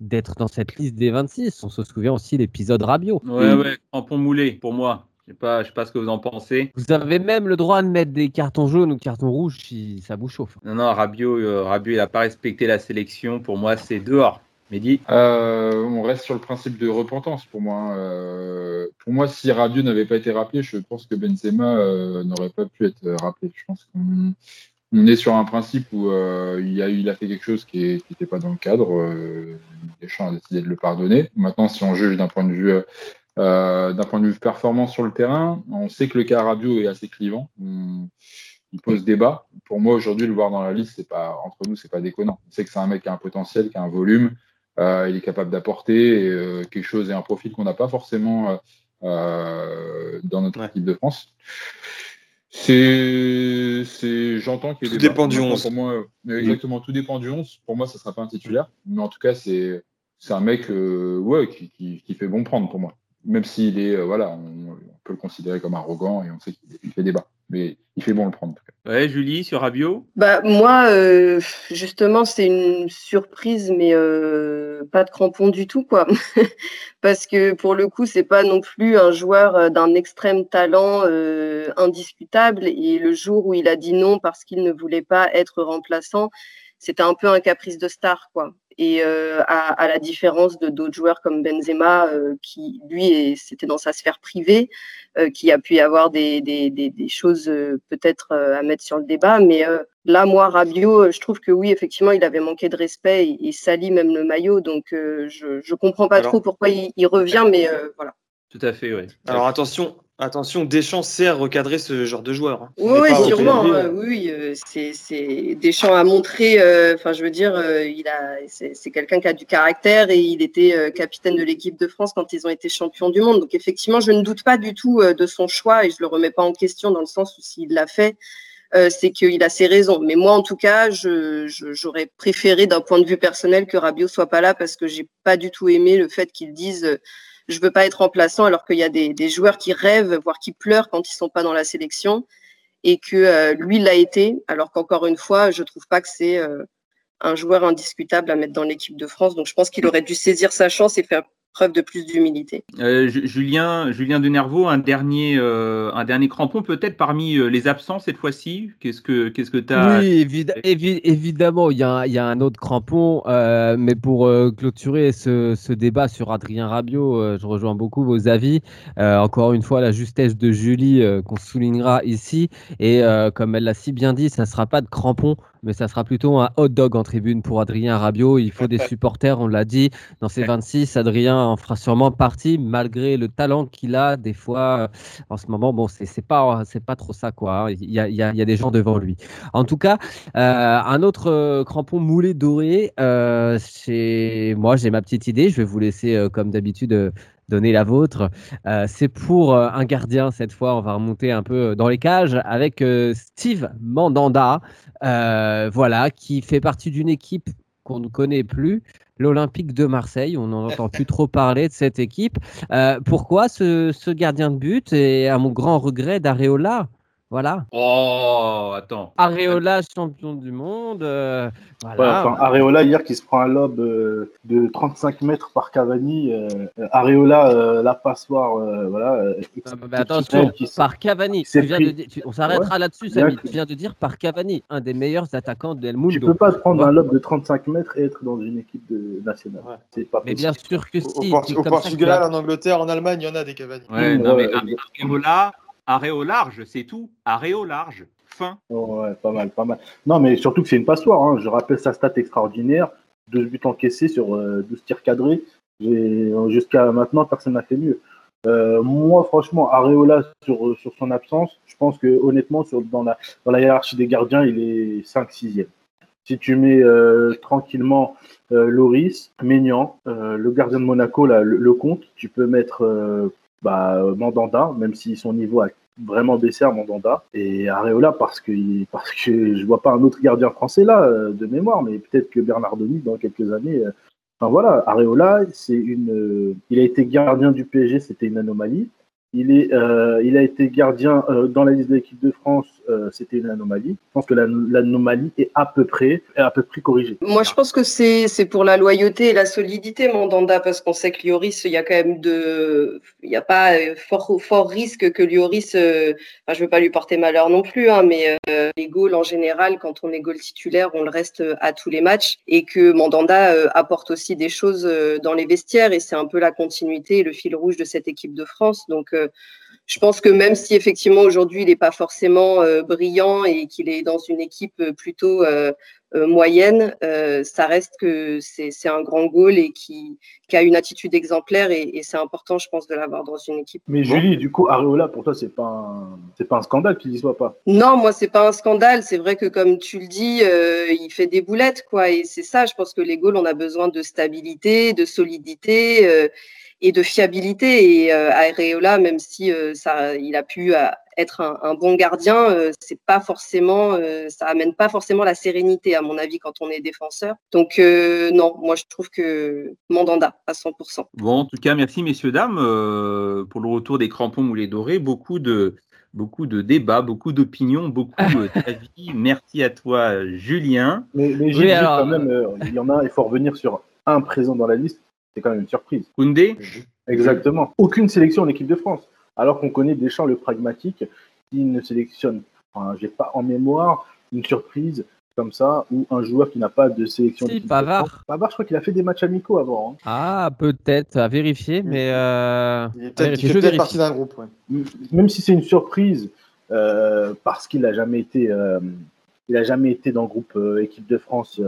d'être dans cette liste des 26. On se souvient aussi l'épisode Rabiot. Ouais, ouais, crampon moulé pour moi. Je sais pas, je sais pas ce que vous en pensez. Vous avez même le droit de mettre des cartons jaunes ou cartons rouges si ça vous chauffe. Non, non, Rabiot, euh, il n'a pas respecté la sélection. Pour moi, c'est dehors. Mehdi? Euh, On reste sur le principe de repentance pour moi. Hein. Euh, pour moi, si Rabiot n'avait pas été rappelé, je pense que Benzema n'aurait pas pu être rappelé. Je pense qu'on est sur un principe où il, a, il a fait quelque chose qui n'était pas dans le cadre. Deschamps a décidé de le pardonner. Maintenant, si on juge d'un point de vue euh, d'un point de vue performance sur le terrain, on sait que le cas Rabiot est assez clivant. il pose débat. Pour moi, aujourd'hui, le voir dans la liste, c'est pas entre nous, c'est pas déconnant. On sait que c'est un mec qui a un potentiel, qui a un volume. Euh, il est capable d'apporter euh, quelque chose et un profil qu'on n'a pas forcément dans notre équipe de France. C'est, j'entends qu'il tout dépend du 11. Pour moi, exactement, tout dépend du 11. Pour moi, ça sera pas un titulaire, mais en tout cas, c'est, c'est un mec, ouais, qui, qui, fait bon prendre pour moi même s'il est, euh, voilà, on, peut le considérer comme arrogant et on sait qu'il fait débat. Mais il fait bon le prendre. Ouais, Julie, sur Rabio bah, Moi, euh, justement, c'est une surprise, mais euh, pas de crampon du tout, quoi. Parce que pour le coup, c'est pas non plus un joueur d'un extrême talent indiscutable. Et le jour où il a dit non parce qu'il ne voulait pas être remplaçant, c'était un peu un caprice de star, quoi. Et euh, à, la différence de d'autres joueurs comme Benzema, euh, qui lui, c'était dans sa sphère privée, euh, qui a pu y avoir des, des, des, choses peut-être à mettre sur le débat. Mais là, moi, Rabiot, je trouve que oui, effectivement, il avait manqué de respect et, salit même le maillot. Donc, je ne comprends pas trop pourquoi il, il revient, mais voilà. Tout à fait, oui. Alors attention, Attention, Deschamps sait recadrer ce genre de joueur. Hein. Oui, sûrement. Hein. oui, euh, c'est Deschamps a montré. Euh, enfin, je veux dire, euh, il a. C'est quelqu'un qui a du caractère et il était capitaine de l'équipe de France quand ils ont été champions du monde. Donc effectivement, je ne doute pas du tout de son choix et je le remets pas en question dans le sens où s'il l'a fait, c'est qu'il a ses raisons. Mais moi, en tout cas, j'aurais préféré d'un point de vue personnel que Rabiot soit pas là parce que j'ai pas du tout aimé le fait qu'ils disent euh, je veux pas être remplaçant alors qu'il y a des, joueurs qui rêvent, voire qui pleurent quand ils sont pas dans la sélection et que euh, lui l'a été. Alors qu'encore une fois, je trouve pas que c'est un joueur indiscutable à mettre dans l'équipe de France. Donc je pense qu'il aurait dû saisir sa chance et faire preuve de plus d'humilité. Euh, Julien, Julien Denervaux, un dernier, euh, un dernier crampon peut-être parmi euh, les absents cette fois-ci? Qu'est-ce que qu'est-ce que tu as Oui, évidemment, il y, a, il y, a, un autre crampon, mais pour clôturer ce, ce, débat sur Adrien Rabiot, je rejoins beaucoup vos avis. encore une fois, la justesse de Julie qu'on soulignera ici, et comme elle l'a si bien dit, ça ne sera pas de crampon mais ça sera plutôt un hot dog en tribune pour Adrien Rabiot. Il faut des supporters, on l'a dit. Dans ces 26, Adrien en fera sûrement partie, malgré le talent qu'il a. Des fois, euh, en ce moment, bon, c'est pas, c'est pas trop ça, quoi. Hein. Il y, a, il, y a, des gens devant lui. En tout cas, euh, un autre euh, crampon moulé doré. chez moi, j'ai ma petite idée. Je vais vous laisser, comme d'habitude, donner la vôtre. c'est pour un gardien cette fois. On va remonter un peu dans les cages avec Steve Mandanda, voilà, qui fait partie d'une équipe qu'on ne connaît plus, l'Olympique de Marseille. On n'en entend plus trop parler de cette équipe. pourquoi ce, ce, gardien de but et à mon grand regret d'Areola? Voilà. Oh, attends. Areola, champion du monde. Euh, voilà. Areola, hier, qui se prend un lob euh, de 35 mètres par Cavani. Euh, Areola, la passoire. voilà. mais attention, par Cavani. on s'arrêtera là-dessus, Samy. Tu viens de dire par Cavani, un des meilleurs attaquants de El Mundo. Tu peux pas te prendre un lob de 35 mètres et être dans une équipe de... nationale. C'est pas mais bien sûr que si. Au, Portugal, en Angleterre, en Allemagne, il y en a des Cavani. Ouais, non, mais Areola arrêt large, c'est tout. Arrêt large. Fin. ouais, pas mal, pas mal. Non, mais surtout que c'est une passoire. Hein. Je rappelle sa stat extraordinaire. Deux buts encaissés sur 12 euh, tirs cadrés. Jusqu'à maintenant, personne n'a fait mieux. Euh, moi, franchement, Areola sur, son absence, je pense que honnêtement, dans, la, hiérarchie des gardiens, il est 5-6e. Si tu mets euh, tranquillement Loris, Maignan, le gardien de Monaco, le compte, tu peux mettre bah, Mandanda, même si son niveau a vraiment baissé à Mandanda. Et Areola, parce que, parce que je vois pas un autre gardien français là, euh, de mémoire, mais peut-être que Bernardoni, dans quelques années. Euh, enfin voilà, Areola, c'est une, euh, il a été gardien du PSG, c'était une anomalie. Il, est, euh, il a été gardien euh, dans la liste de l'équipe de France, euh, c'était une anomalie. Je pense que l'anomalie est à peu près, à peu près corrigée. Moi, je pense que c'est pour la loyauté et la solidité, Mandanda, parce qu'on sait que Lioris, il y a quand même de, il n'y a pas fort, fort risque que Lioris, enfin, je veux pas lui porter malheur non plus, hein, mais les goals en général, quand on est goal titulaire, on le reste à tous les matchs et que Mandanda apporte aussi des choses dans les vestiaires et c'est un peu la continuité et le fil rouge de cette équipe de France. Donc, je pense que même si effectivement aujourd'hui il n'est pas forcément euh, brillant et qu'il est dans une équipe euh, plutôt euh, moyenne, ça reste que c'est un grand goal et qui, a une attitude exemplaire et, c'est important, je pense, de l'avoir dans une équipe. Mais Julie, du coup, Areola, pour toi, c'est pas c'est pas un scandale qu'il n'y soit pas. Non, moi, c'est pas un scandale. C'est vrai que comme tu le dis, il fait des boulettes, quoi. Et c'est ça, je pense que les goals, on a besoin de stabilité, de solidité et de fiabilité. Et euh, Areola, même si euh, ça, il a pu euh, être un, bon gardien, c'est pas forcément, ça amène pas forcément la sérénité à mon avis quand on est défenseur. Donc non, moi je trouve que Mandanda à 100%. Bon, en tout cas, merci messieurs dames pour le retour des crampons moulés dorés. Beaucoup de beaucoup de débats, beaucoup d'opinions, beaucoup d'avis. Merci à toi, Julien. Mais, mais quand même, il y en a, il faut revenir sur un présent dans la liste, c'est quand même une surprise. Koundé Exactement. Aucune sélection en équipe de France. Alors qu'on connaît Deschamps le pragmatique, qui ne sélectionne, enfin, j'ai pas en mémoire une surprise comme ça, ou un joueur qui n'a pas de sélection. Si, Pavard. Pavard, je crois qu'il a fait des matchs amicaux avant. Hein. Ah, peut-être, à vérifier, mais. Euh... Il, peut-être partie d'un groupe. Même si c'est une surprise, euh, parce qu'il n'a jamais été. Euh, il a jamais été dans le groupe euh, équipe de France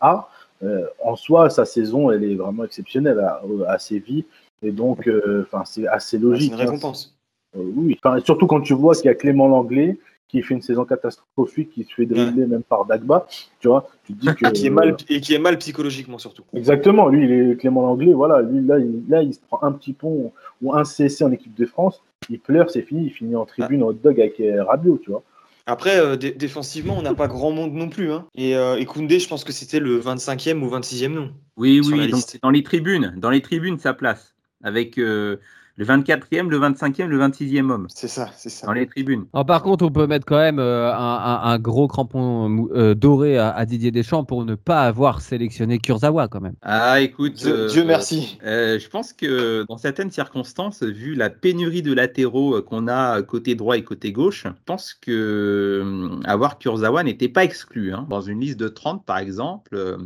A. Euh, en soi, sa saison, elle est vraiment exceptionnelle à, à Séville. Et donc, euh, c'est assez logique. C'est une hein. récompense. Euh, oui, surtout quand tu vois qu'il y a Clément Langlais qui fait une saison catastrophique, qui se fait dribbler même par Dagba, tu vois, tu dis que... qui est mal, et qui est mal psychologiquement surtout. Exactement, lui, il est Clément Langlais, voilà, lui, là il, là, il se prend un petit pont ou un CC en équipe de France, il pleure, c'est fini, il finit en tribune en hot dog avec Rabiot, tu vois. Après, euh, dé- défensivement, on n'a pas grand monde non plus. Hein. Et, euh, et Koundé, je pense que c'était le 25e ou 26e nom. Oui, oui, donc dans les tribunes, dans les tribunes, sa place. Avec euh, le 24e, le 25e, le 26e homme. C'est ça, c'est ça. Dans les tribunes. Alors, par contre, on peut mettre quand même euh, un, un- un gros crampon mou- euh, doré à, à Didier Deschamps pour ne pas avoir sélectionné Kurzawa quand même. Ah, écoute. Dieu, euh, Dieu merci. euh, je pense que dans certaines circonstances, vu la pénurie de latéraux euh, qu'on a côté droit et côté gauche, je pense que euh, avoir Kurzawa n'était pas exclu. hein. Dans une liste de 30, par exemple, euh,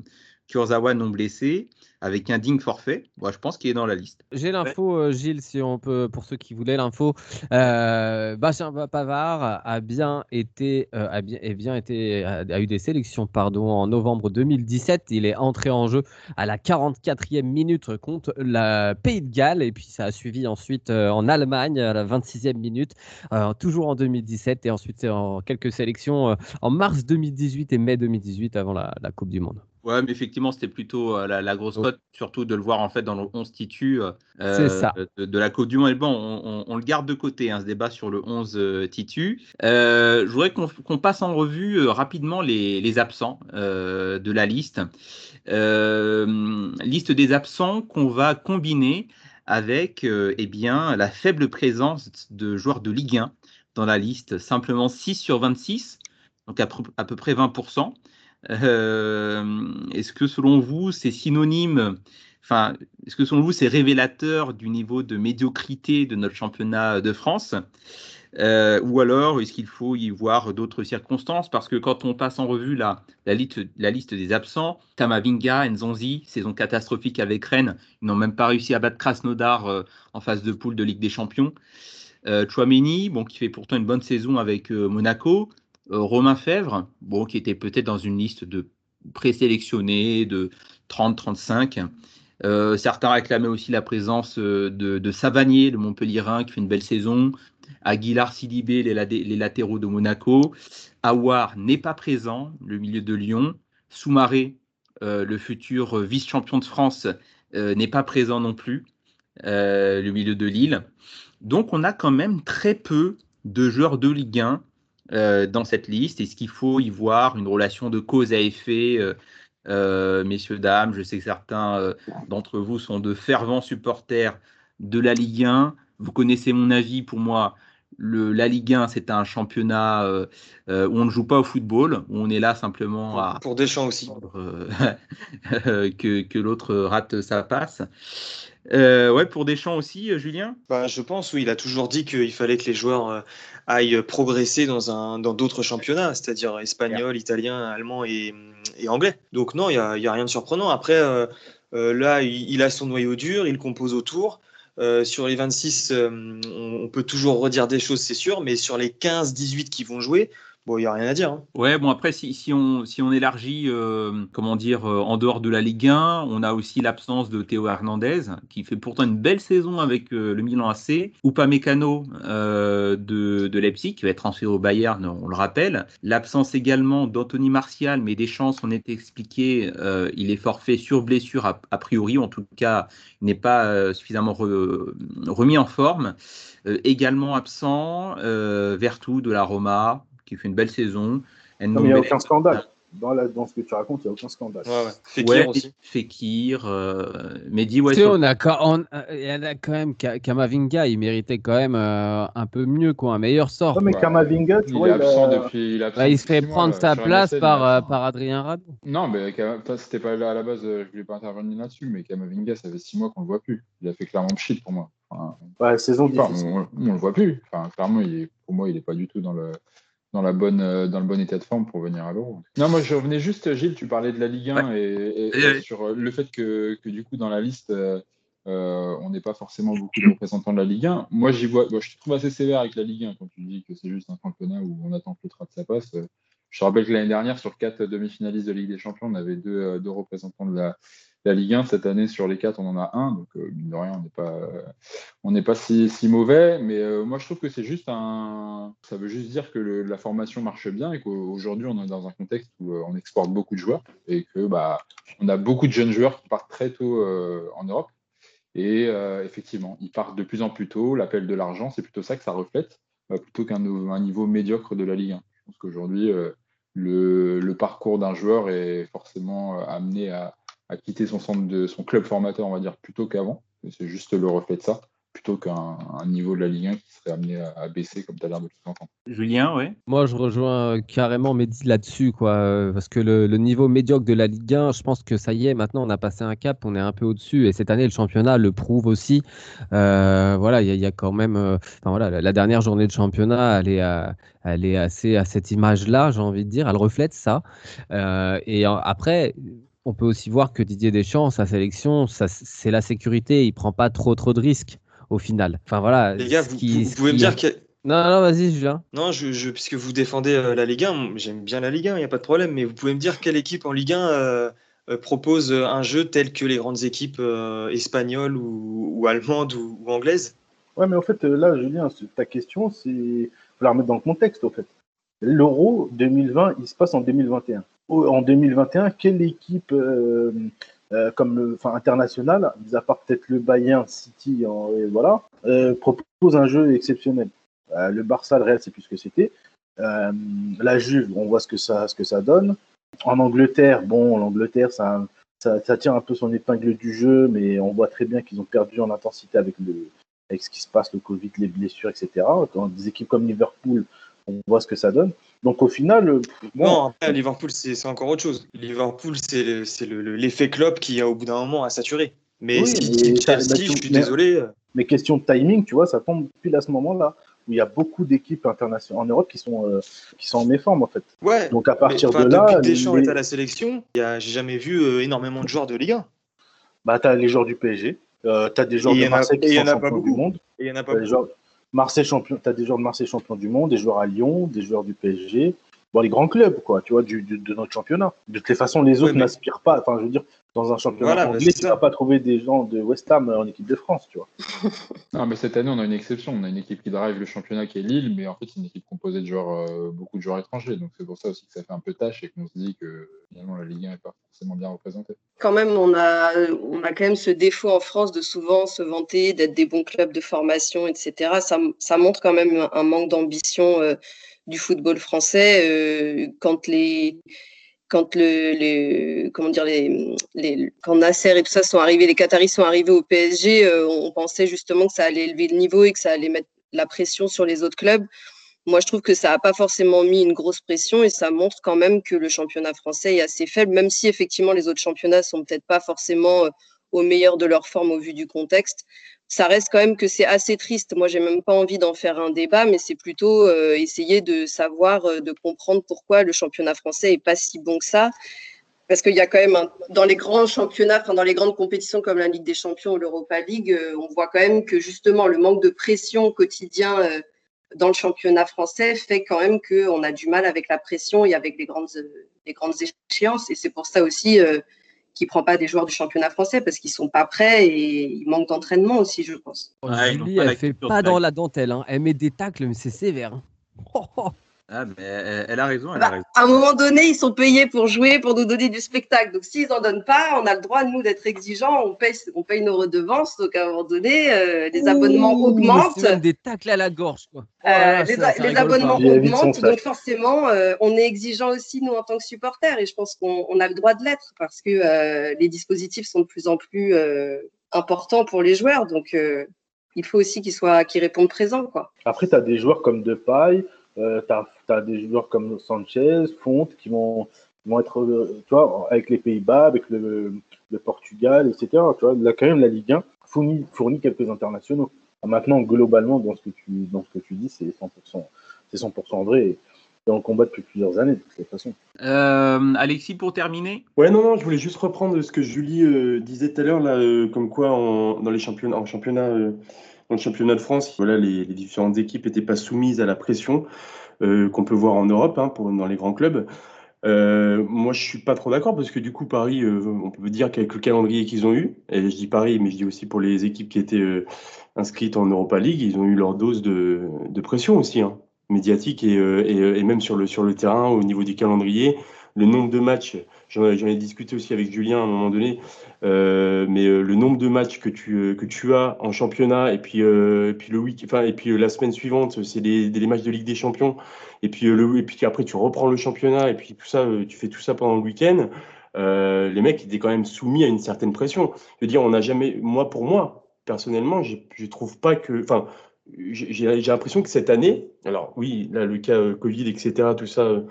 Kurzawa non blessé, avec un digne forfait, moi, je pense qu'il est dans la liste. J'ai l'info, euh, Gilles, si on peut, pour ceux qui voulaient l'info. Euh, Bastien Pavard a bien été, euh, a bien, est bien été, a, a eu des sélections, pardon, en novembre 2017. Il est entré en jeu à la 44e minute contre la Pays de Galles, et puis ça a suivi ensuite euh, en Allemagne à la 26e minute, euh, toujours en 2017, et ensuite en quelques sélections euh, en mars 2018 et mai 2018 avant la, la Coupe du Monde. Ouais, mais effectivement, c'était plutôt euh, la, la grosse cote, surtout de le voir en fait dans le 11 titu euh, ça. De, de la Coupe du Monde. Et bon, on, on- on le garde de côté, hein, ce débat sur le 11 euh, titu. Euh, je voudrais qu'on passe en revue euh, rapidement les, les absents euh, de la liste. Euh, liste des absents qu'on va combiner avec euh, eh bien, la faible présence de joueurs de Ligue 1 dans la liste, simplement 6 sur 26, donc à peu près 20%. Euh, est-ce que selon vous, c'est synonyme, enfin, est-ce que selon vous, c'est révélateur du niveau de médiocrité de notre championnat de France? Euh, Ou alors, est-ce qu'il faut y voir d'autres circonstances? Parce que quand on passe en revue la, liste, des absents, Kamavinga, Nzonzi, saison catastrophique avec Rennes, ils n'ont même pas réussi à battre Krasnodar euh, en phase de poule de Ligue des Champions. Euh, Chouameni, bon, qui fait pourtant une bonne saison avec Monaco. Euh, Romain Fèvre, bon, qui était peut-être dans une liste de présélectionnés de 30-35. Euh, certains réclamaient aussi la présence euh, de, de Savanier, le Montpellierin, qui fait une belle saison. Aguilar Sidibé, les, les latéraux de Monaco. Awar n'est pas présent, le milieu de Lyon. Soumaré, le futur vice-champion de France, n'est pas présent non plus, le milieu de Lille. Donc on a quand même très peu de joueurs de Ligue 1 euh, dans cette liste? Est-ce qu'il faut y voir une relation de cause à effet euh, euh, messieurs, dames, je sais que certains d'entre vous sont de fervents supporters de la Ligue 1. Vous connaissez mon avis. Pour moi, le, la Ligue 1, c'est un championnat euh, euh, où on ne joue pas au football, où on est là simplement à Pour Deschamps aussi. euh, que, que l'autre rate sa passe. Euh, ouais, pour Deschamps aussi, euh, Julien? Bah, je pense, oui, il a toujours dit qu'il fallait que les joueurs euh, aillent progresser dans un dans d'autres championnats, c'est-à-dire espagnol, italien, allemand et, et anglais. Donc non, il n'y a, y a rien de surprenant. Après, euh, là, il, il a son noyau dur, il compose autour. Euh, sur les 26, euh, on, on peut toujours redire des choses, c'est sûr, mais sur les 15-18 qui vont jouer, bon, il n'y a rien à dire. hein. Ouais, bon après, si, si on, si on élargit, euh, comment dire, euh, en dehors de la Ligue 1, on a aussi l'absence de Théo Hernandez, qui fait pourtant une belle saison avec euh, le Milan AC, Upamecano de, de Leipzig, qui va être transféré au Bayern, on le rappelle. L'absence également d'Anthony Martial, mais des chances, on est expliqué, il est forfait sur blessure a, a priori, en tout cas, il n'est pas suffisamment re- remis en forme. Également absent, Vertu de la Roma, qui fait une belle saison. Non, mais il n'y a aucun scandale. Dans, la- dans ce que tu racontes, il n'y a aucun scandale. Ouais, ouais. Fekir Ouais, aussi. Fekir, euh, Mehdi, ouais, Tu sais, sur- on a, quand- on- euh, il y en a quand même Ka- Kamavinga, il méritait quand même euh, un peu mieux, quoi, un meilleur sort. Mais. Kamavinga, tu Il vois, est il absent a- depuis. Il, est absent Bah, il se depuis fait mois, prendre sa place par, il euh, par Adrien Radou. Non, mais c'était pas là à la base, je voulais pas intervenir là-dessus, mais Kamavinga, ça fait six mois qu'on le voit plus. Il a fait clairement pchit pour moi. Enfin, Ouais, saison Enfin, difficile. on, on le voit plus. Enfin, clairement, il est- pour moi, il n'est pas du tout dans le, dans, la bonne, euh, dans le bon état de forme pour venir à l'Euro. Non, moi, je revenais juste, Gilles, tu parlais de la Ligue 1 et, sur euh, le fait que, que, du coup, dans la liste, euh, on n'est pas forcément beaucoup de représentants de la Ligue 1. Moi, j'y vois, moi, je te trouve assez sévère avec la Ligue 1 quand tu dis que c'est juste un championnat où on attend que le trait de sa passe. Je te rappelle que l'année dernière, sur quatre demi-finalistes de Ligue des Champions, on avait deux, deux représentants de la, la Ligue 1. Cette année, sur les quatre, on en a un. Donc, euh, mine de rien, on n'est pas, euh, on n'est pas si, si mauvais. Mais euh, moi, je trouve que c'est juste un. Ça veut juste dire que la formation marche bien et qu'aujourd'hui, on est dans un contexte où on exporte beaucoup de joueurs et que bah, on a beaucoup de jeunes joueurs qui partent très tôt en Europe. Et effectivement, ils partent de plus en plus tôt. L'appel de l'argent, c'est plutôt ça que ça reflète, plutôt qu'un un niveau médiocre de la Ligue 1. Je pense qu'aujourd'hui, le, le, parcours d'un joueur est forcément amené à, à, quitter son centre de son club formateur, on va dire, plutôt qu'avant. C'est juste le reflet de ça plutôt qu'un niveau de la Ligue 1 qui serait amené à, baisser comme tu as l'air de tout entendre. Julien, oui. Moi, je rejoins carrément Mehdi là-dessus, quoi, euh, parce que le, niveau médiocre de la Ligue 1, je pense que ça y est, maintenant on a passé un cap, on est un peu au-dessus, et cette année le championnat le prouve aussi. Euh, voilà, il y, a quand même, euh, voilà, la, dernière journée de championnat, elle est, elle est assez à cette image-là, j'ai envie de dire, elle reflète ça. et après on peut aussi voir que Didier Deschamps, sa sélection, c'est la sécurité. Il prend pas trop trop de risques au final. Enfin voilà. Les gars, vous, pouvez me dire que. Non, non, vas-y, Julien. Non, je, puisque vous défendez euh, la Ligue 1, j'aime bien la Ligue 1, il n'y a pas de problème, mais vous pouvez me dire quelle équipe en Ligue 1 euh, euh, propose un jeu tel que les grandes équipes espagnoles ou, allemandes ou, anglaises? Ouais, mais en fait, là, Julien, ta question, c'est. Il faut la remettre dans le contexte, en fait. L'Euro 2020, il se passe en 2021. En 2021, quelle équipe euh, le, enfin, international, mis à part peut-être le Bayern, City, voilà, euh, propose un jeu exceptionnel. Euh, le Barça, le Real, c'est plus ce que c'était. la Juve, on voit ce que ça, ce que ça donne. En Angleterre, bon, l'Angleterre, ça, ça, ça, un peu son épingle du jeu, mais on voit très bien qu'ils ont perdu en intensité avec, le, avec ce qui se passe, le Covid, les blessures, etc. Dans des équipes comme Liverpool, on voit ce que ça donne. Donc au final. Euh, non, après, Liverpool, c'est encore autre chose. Liverpool, c'est l'effet club qui, a au bout d'un moment, a saturé. Mais si Chelsea, je suis désolé. Euh, mais question de timing, tu vois, ça tombe pile à ce moment-là où il y a beaucoup d'équipes internationales en Europe qui sont, euh, qui sont en méforme en fait. Ouais. Donc à partir de là. Depuis Deschamps est à la sélection, j'ai jamais vu énormément de joueurs de Ligue 1. Bah, tu as les joueurs du PSG, tu as des joueurs de Marseille qui sont champions du monde. Et il y en a pas beaucoup. Marseille champion, tu as des joueurs de Marseille champion du monde, des joueurs à Lyon, des joueurs du PSG, bon, les grands clubs, quoi, tu vois, du, de notre championnat. De toutes les façons, les autres n'aspirent pas. Enfin, je veux dire, dans un championnat anglais, tu vas pas trouver des gens de West Ham en équipe de France, tu vois. non, mais cette année, on a une exception. On a une équipe qui drive le championnat qui est Lille, mais en fait, c'est une équipe composée de joueurs, euh, beaucoup de joueurs étrangers. Donc, c'est pour ça aussi que ça fait un peu tâche et qu'on se dit que finalement, la Ligue 1 n'est pas forcément bien représentée. Quand même, on a, on a quand même ce défaut en France de souvent se vanter d'être des bons clubs de formation, etc. Ça, ça montre quand même un manque d'ambition euh, du football français euh, quand les quand le, comment dire, les, les, quand Nasser et tout ça sont arrivés, les Qataris sont arrivés au PSG, euh, on pensait justement que ça allait élever le niveau et que ça allait mettre la pression sur les autres clubs. Moi, je trouve que ça n'a pas forcément mis une grosse pression et ça montre quand même que le championnat français est assez faible, même si effectivement les autres championnats sont peut-être pas forcément euh, au meilleur de leur forme au vu du contexte ça reste quand même que c'est assez triste. Moi, j'ai même pas envie d'en faire un débat, mais c'est plutôt euh, essayer de savoir, euh, de comprendre pourquoi le championnat français est pas si bon que ça. Parce qu'il y a quand même, dans les grands championnats, enfin, dans les grandes compétitions comme la Ligue des Champions ou l'Europa League, euh, on voit quand même que justement le manque de pression quotidien dans le championnat français fait quand même qu'on a du mal avec la pression et avec les grandes, les grandes échéances. Et c'est pour ça aussi qui prend pas des joueurs du championnat français parce qu'ils sont pas prêts et ils manquent d'entraînement aussi, je pense. Julie, elle fait pas dans la dentelle, hein. elle met des tacles, mais c'est sévère. Hein. Ah, mais elle, a raison, elle a bah, raison. À un moment donné, ils sont payés pour jouer, pour nous donner du spectacle. Donc, s'ils n'en donnent pas, on a le droit, nous, d'être exigeants. On paye, on paye nos redevances. Donc, à un moment donné, euh, les abonnements augmentent. Des tacles à la gorge, quoi. Euh, les, abonnements augmentent. Donc, forcément, euh, on est exigeants aussi, nous, en tant que supporters. Et je pense qu'on a le droit de l'être parce que les dispositifs sont de plus en plus importants pour les joueurs. Donc, il faut aussi qu'ils qu'ils répondent présents, quoi. Après, tu as des joueurs comme Depay. Euh, tu as, des joueurs comme Sanchez, Fonte, qui vont, vont être, euh, tu vois, avec les Pays-Bas, avec le, le, Portugal, etc. Tu vois, là, quand même, la Ligue 1 fournit, fournit quelques internationaux. Maintenant, globalement, dans ce que tu, dans ce que tu dis, c'est 100%, c'est 100% vrai. Et, on combat depuis plusieurs années, de toute façon. Euh, Alexis, pour terminer? Ouais, non, non, je voulais juste reprendre ce que Julie euh, disait tout à l'heure, là, comme quoi, dans les championnats, en championnat dans le championnat de France, voilà, les, différentes équipes n'étaient pas soumises à la pression euh, qu'on peut voir en Europe, hein, dans les grands clubs. Euh, moi, je suis pas trop d'accord parce que du coup, Paris, euh, on peut dire qu'avec le calendrier qu'ils ont eu, et je dis Paris, mais je dis aussi pour les équipes qui étaient inscrites en Europa League, ils ont eu leur dose de, pression aussi, hein, médiatique et, même sur le terrain, au niveau du calendrier, le nombre de matchs j'en ai discuté aussi avec Julien à un moment donné, mais le nombre de matchs que tu, que tu as en championnat et puis, puis le week, enfin, et puis la semaine suivante, c'est les, les, matchs de Ligue des Champions, et puis, le, et puis après tu reprends le championnat, et puis tout ça, tu fais tout ça pendant le week-end. les mecs étaient quand même soumis à une certaine pression. Je veux dire, on n'a jamais, moi pour moi, personnellement, je trouve pas que, enfin, j'ai l'impression que cette année, alors oui, là, le cas euh, Covid, etc., tout ça euh,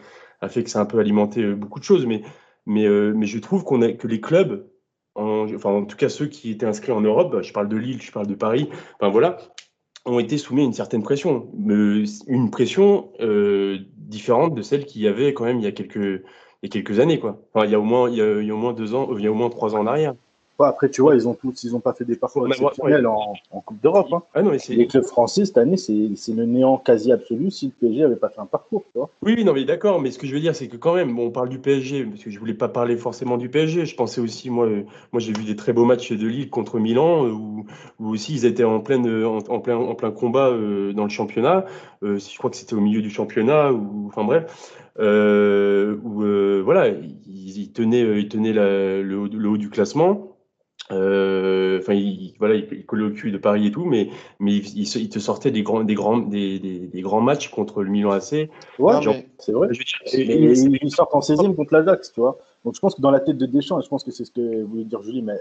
a fait que ça a un peu alimenté euh, beaucoup de choses, mais, mais, mais je trouve que les clubs, en, en tout cas ceux qui étaient inscrits en Europe, bah, je parle de Lille, je parle de Paris, enfin voilà, ont été soumis à une certaine pression, une pression différente de celle qu'il y avait quand même il y a quelques, années, quoi. Il y a au moins, il y a au moins deux ans, il y a au moins trois ans en arrière après, tu vois, ils ont tous, ils ont pas fait des parcours exceptionnels en, Coupe d'Europe. Hein. Ah les clubs français cette année, c'est le néant quasi absolu si le PSG avait pas fait un parcours. Tu vois oui, non, mais d'accord. Mais ce que je veux dire, c'est que quand même, bon, on parle du PSG parce que je voulais pas parler forcément du PSG. Je pensais aussi, moi, euh, moi, j'ai vu des très beaux matchs de Lille contre Milan euh, où, où aussi ils étaient en pleine, en, plein, en plein combat euh, dans le championnat. je crois que c'était au milieu du championnat ou, enfin bref. où voilà, ils, tenaient, le, haut, du classement. Euh, enfin, il, voilà, il, collait au cul de Paris et tout, mais, mais il, il, te sortait des grands, des, grands, des, des, grands matchs contre le Milan AC. Ouais, c'est vrai. ils sortent en 16e contre l'Ajax, tu vois. Donc je pense que dans la tête de Deschamps, et je pense que c'est ce que voulait dire Julie, mais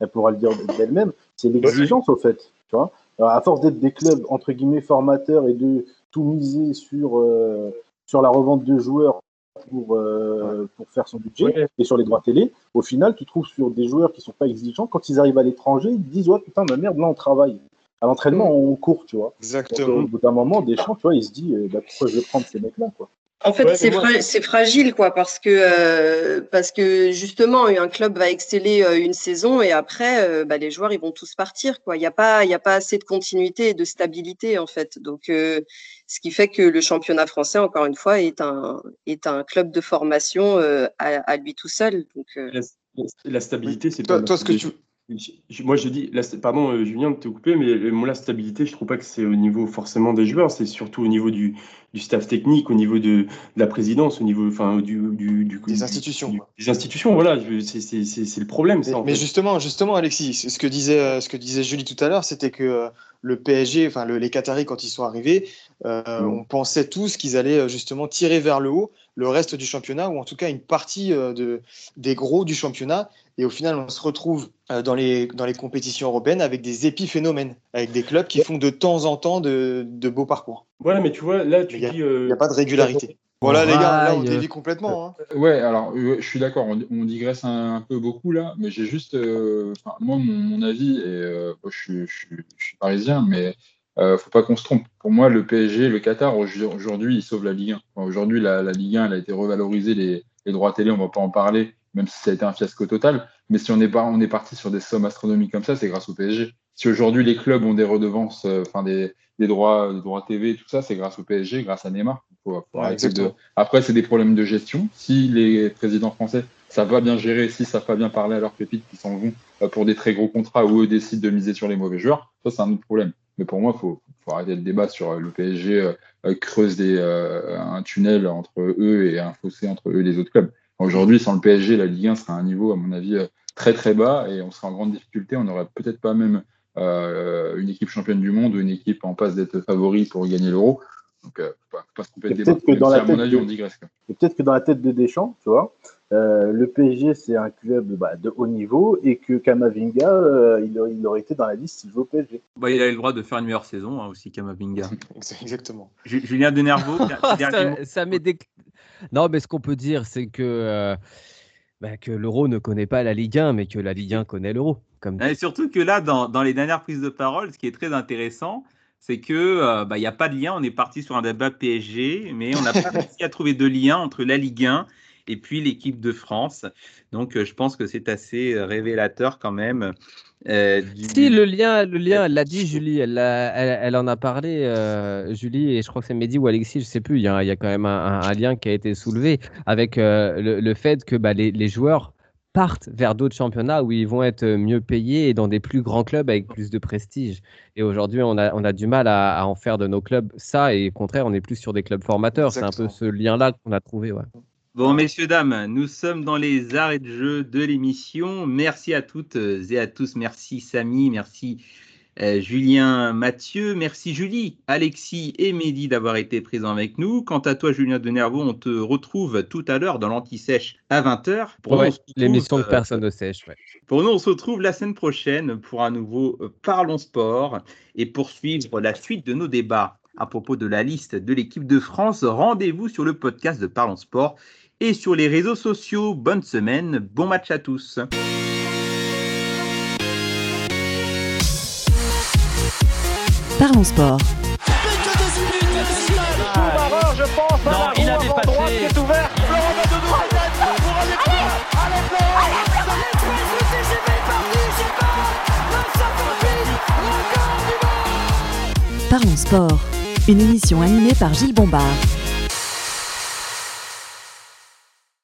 elle, pourra le dire d'elle-même, c'est l'exigence au fait. Tu vois Alors, à force d'être des clubs entre guillemets formateurs et de tout miser sur, euh, sur la revente de joueurs pour, euh, pour faire son budget et sur les droits télé. Au final, tu trouves sur des joueurs qui sont pas exigeants, quand ils arrivent à l'étranger, ils disent Ouais, putain, ma merde, là, on travaille. À l'entraînement, on court, tu vois. Exactement. au bout d'un moment, Deschamps, tu vois, il se dit euh, bah, Pourquoi je vais prendre ces mecs-là, quoi. En fait, c'est fragile, quoi, parce que euh, parce que justement, un club va exceller une saison et après, bah, les joueurs ils vont tous partir, quoi. Il n'y a pas il y a pas assez de continuité et de stabilité en fait. Donc ce qui fait que le championnat français, encore une fois, est un, est un club de formation euh, à, lui tout seul. Donc, euh, la, stabilité, c'est pas. Toi, ce que tu, moi, je dis, pardon, euh, Julien, de te couper, mais euh, moi, la stabilité, je trouve pas que c'est au niveau forcément des joueurs, c'est surtout au niveau du, du, staff technique, au niveau de, de, la présidence, au niveau, enfin, du, du, du des institutions. des institutions, voilà, c'est le problème. Ça, mais, justement, justement, Alexis, ce que disait, euh, ce que disait Julie tout à l'heure, c'était que le PSG, enfin, les Qataris, quand ils sont arrivés, on pensait tous qu'ils allaient justement tirer vers le haut le reste du championnat, ou en tout cas une partie de, des gros du championnat. Et au final, on se retrouve euh, dans les, dans les compétitions européennes avec des épiphénomènes, avec des clubs qui font de temps en temps de, de beaux parcours. Voilà, mais tu vois, là, tu dis. Il n'y a, pas de régularité. Voilà, les gars, là, on dévie complètement. Hein. Euh, ouais, alors, euh, je suis d'accord, on, digresse un, peu beaucoup là, mais j'ai juste. moi, mon, avis, et je, je, suis parisien, mais ne faut pas qu'on se trompe. Pour moi, le PSG, le Qatar, aujourd'hui, il sauve la Ligue 1. aujourd'hui, la, la, Ligue 1, elle a été revalorisée, les, les droits télé, on ne va pas en parler même si ça a été un fiasco total. Mais si on est, on est parti sur des sommes astronomiques comme ça, c'est grâce au PSG. Si aujourd'hui les clubs ont des redevances, euh, enfin des, des, droits, des droits TV, tout ça, c'est grâce au PSG, grâce à Neymar. Après, c'est des problèmes de gestion. Si les présidents français savent pas bien gérer, si savent pas bien parler à leurs pépites qui s'en vont euh, pour des très gros contrats où eux décident de miser sur les mauvais joueurs, ça c'est un autre problème. Mais pour moi, il faut, faut, arrêter le débat sur euh, le PSG creuse des, un tunnel entre eux et un fossé entre eux et les autres clubs. Aujourd'hui, sans le PSG, la Ligue 1 serait à un niveau, à mon avis, euh, très très bas et on serait en grande difficulté. On n'aurait peut-être pas même euh, une équipe championne du monde ou une équipe en passe d'être favori pour gagner l'euro. Donc, euh, pas, pas se tromper de débat. Que dans la à mon avis, on digresse. Peut-être que dans la tête de Deschamps, tu vois, le PSG, c'est un club bah, de haut niveau et que Kamavinga, il, il, aurait été dans la liste s'il veut au PSG. Bah, il a eu le droit de faire une meilleure saison hein, aussi, Kamavinga. Exactement. Julien Denervaux. ça, ça m'est non, mais ce qu'on peut dire, c'est que, euh, bah, que l'euro ne connaît pas la Ligue 1, mais que la Ligue 1 connaît l'euro. Comme Et surtout que là, dans, dans, les dernières prises de parole, ce qui est très intéressant, c'est que euh, bah, il n'y a pas de lien. On est parti sur un débat PSG, mais on n'a pas réussi à trouver de lien entre la Ligue 1 et puis l'équipe de France. Donc, euh, je pense que c'est assez révélateur quand même euh, si le lien, le lien, elle l'a dit Julie, elle, elle, en a parlé euh, Julie et je crois que c'est Mehdi ou Alexis, je sais plus. Il y a, il y a quand même un, lien qui a été soulevé avec euh, le, fait que bah, les, les, joueurs partent vers d'autres championnats où ils vont être mieux payés et dans des plus grands clubs avec plus de prestige. Et aujourd'hui, on a, on a du mal à, en faire de nos clubs ça et au contraire, on est plus sur des clubs formateurs. C'est un peu ce lien-là qu'on a trouvé. Ouais. Bon, messieurs, dames, nous sommes dans les arrêts de jeu de l'émission. Merci à toutes et à tous. Merci Samy, merci euh, Julien, Mathieu, merci Julie, Alexis et Mehdi d'avoir été présents avec nous. Quant à toi, Julien Denervaux, on te retrouve tout à l'heure dans l'Anti-Sèche à 20h. Ouais, L'émission de personne ne sèche. Ouais. Pour nous, on se retrouve la semaine prochaine pour un nouveau euh, Parlons Sport et poursuivre la suite de nos débats à propos de la liste de l'équipe de France. Rendez-vous sur le podcast de Parlons Sport et sur les réseaux sociaux. Bonne semaine, bon match à tous. Parlons sport. Non, il a dépassé. est ouvert. Parlons sport. Une émission animée par Gilles Bombard.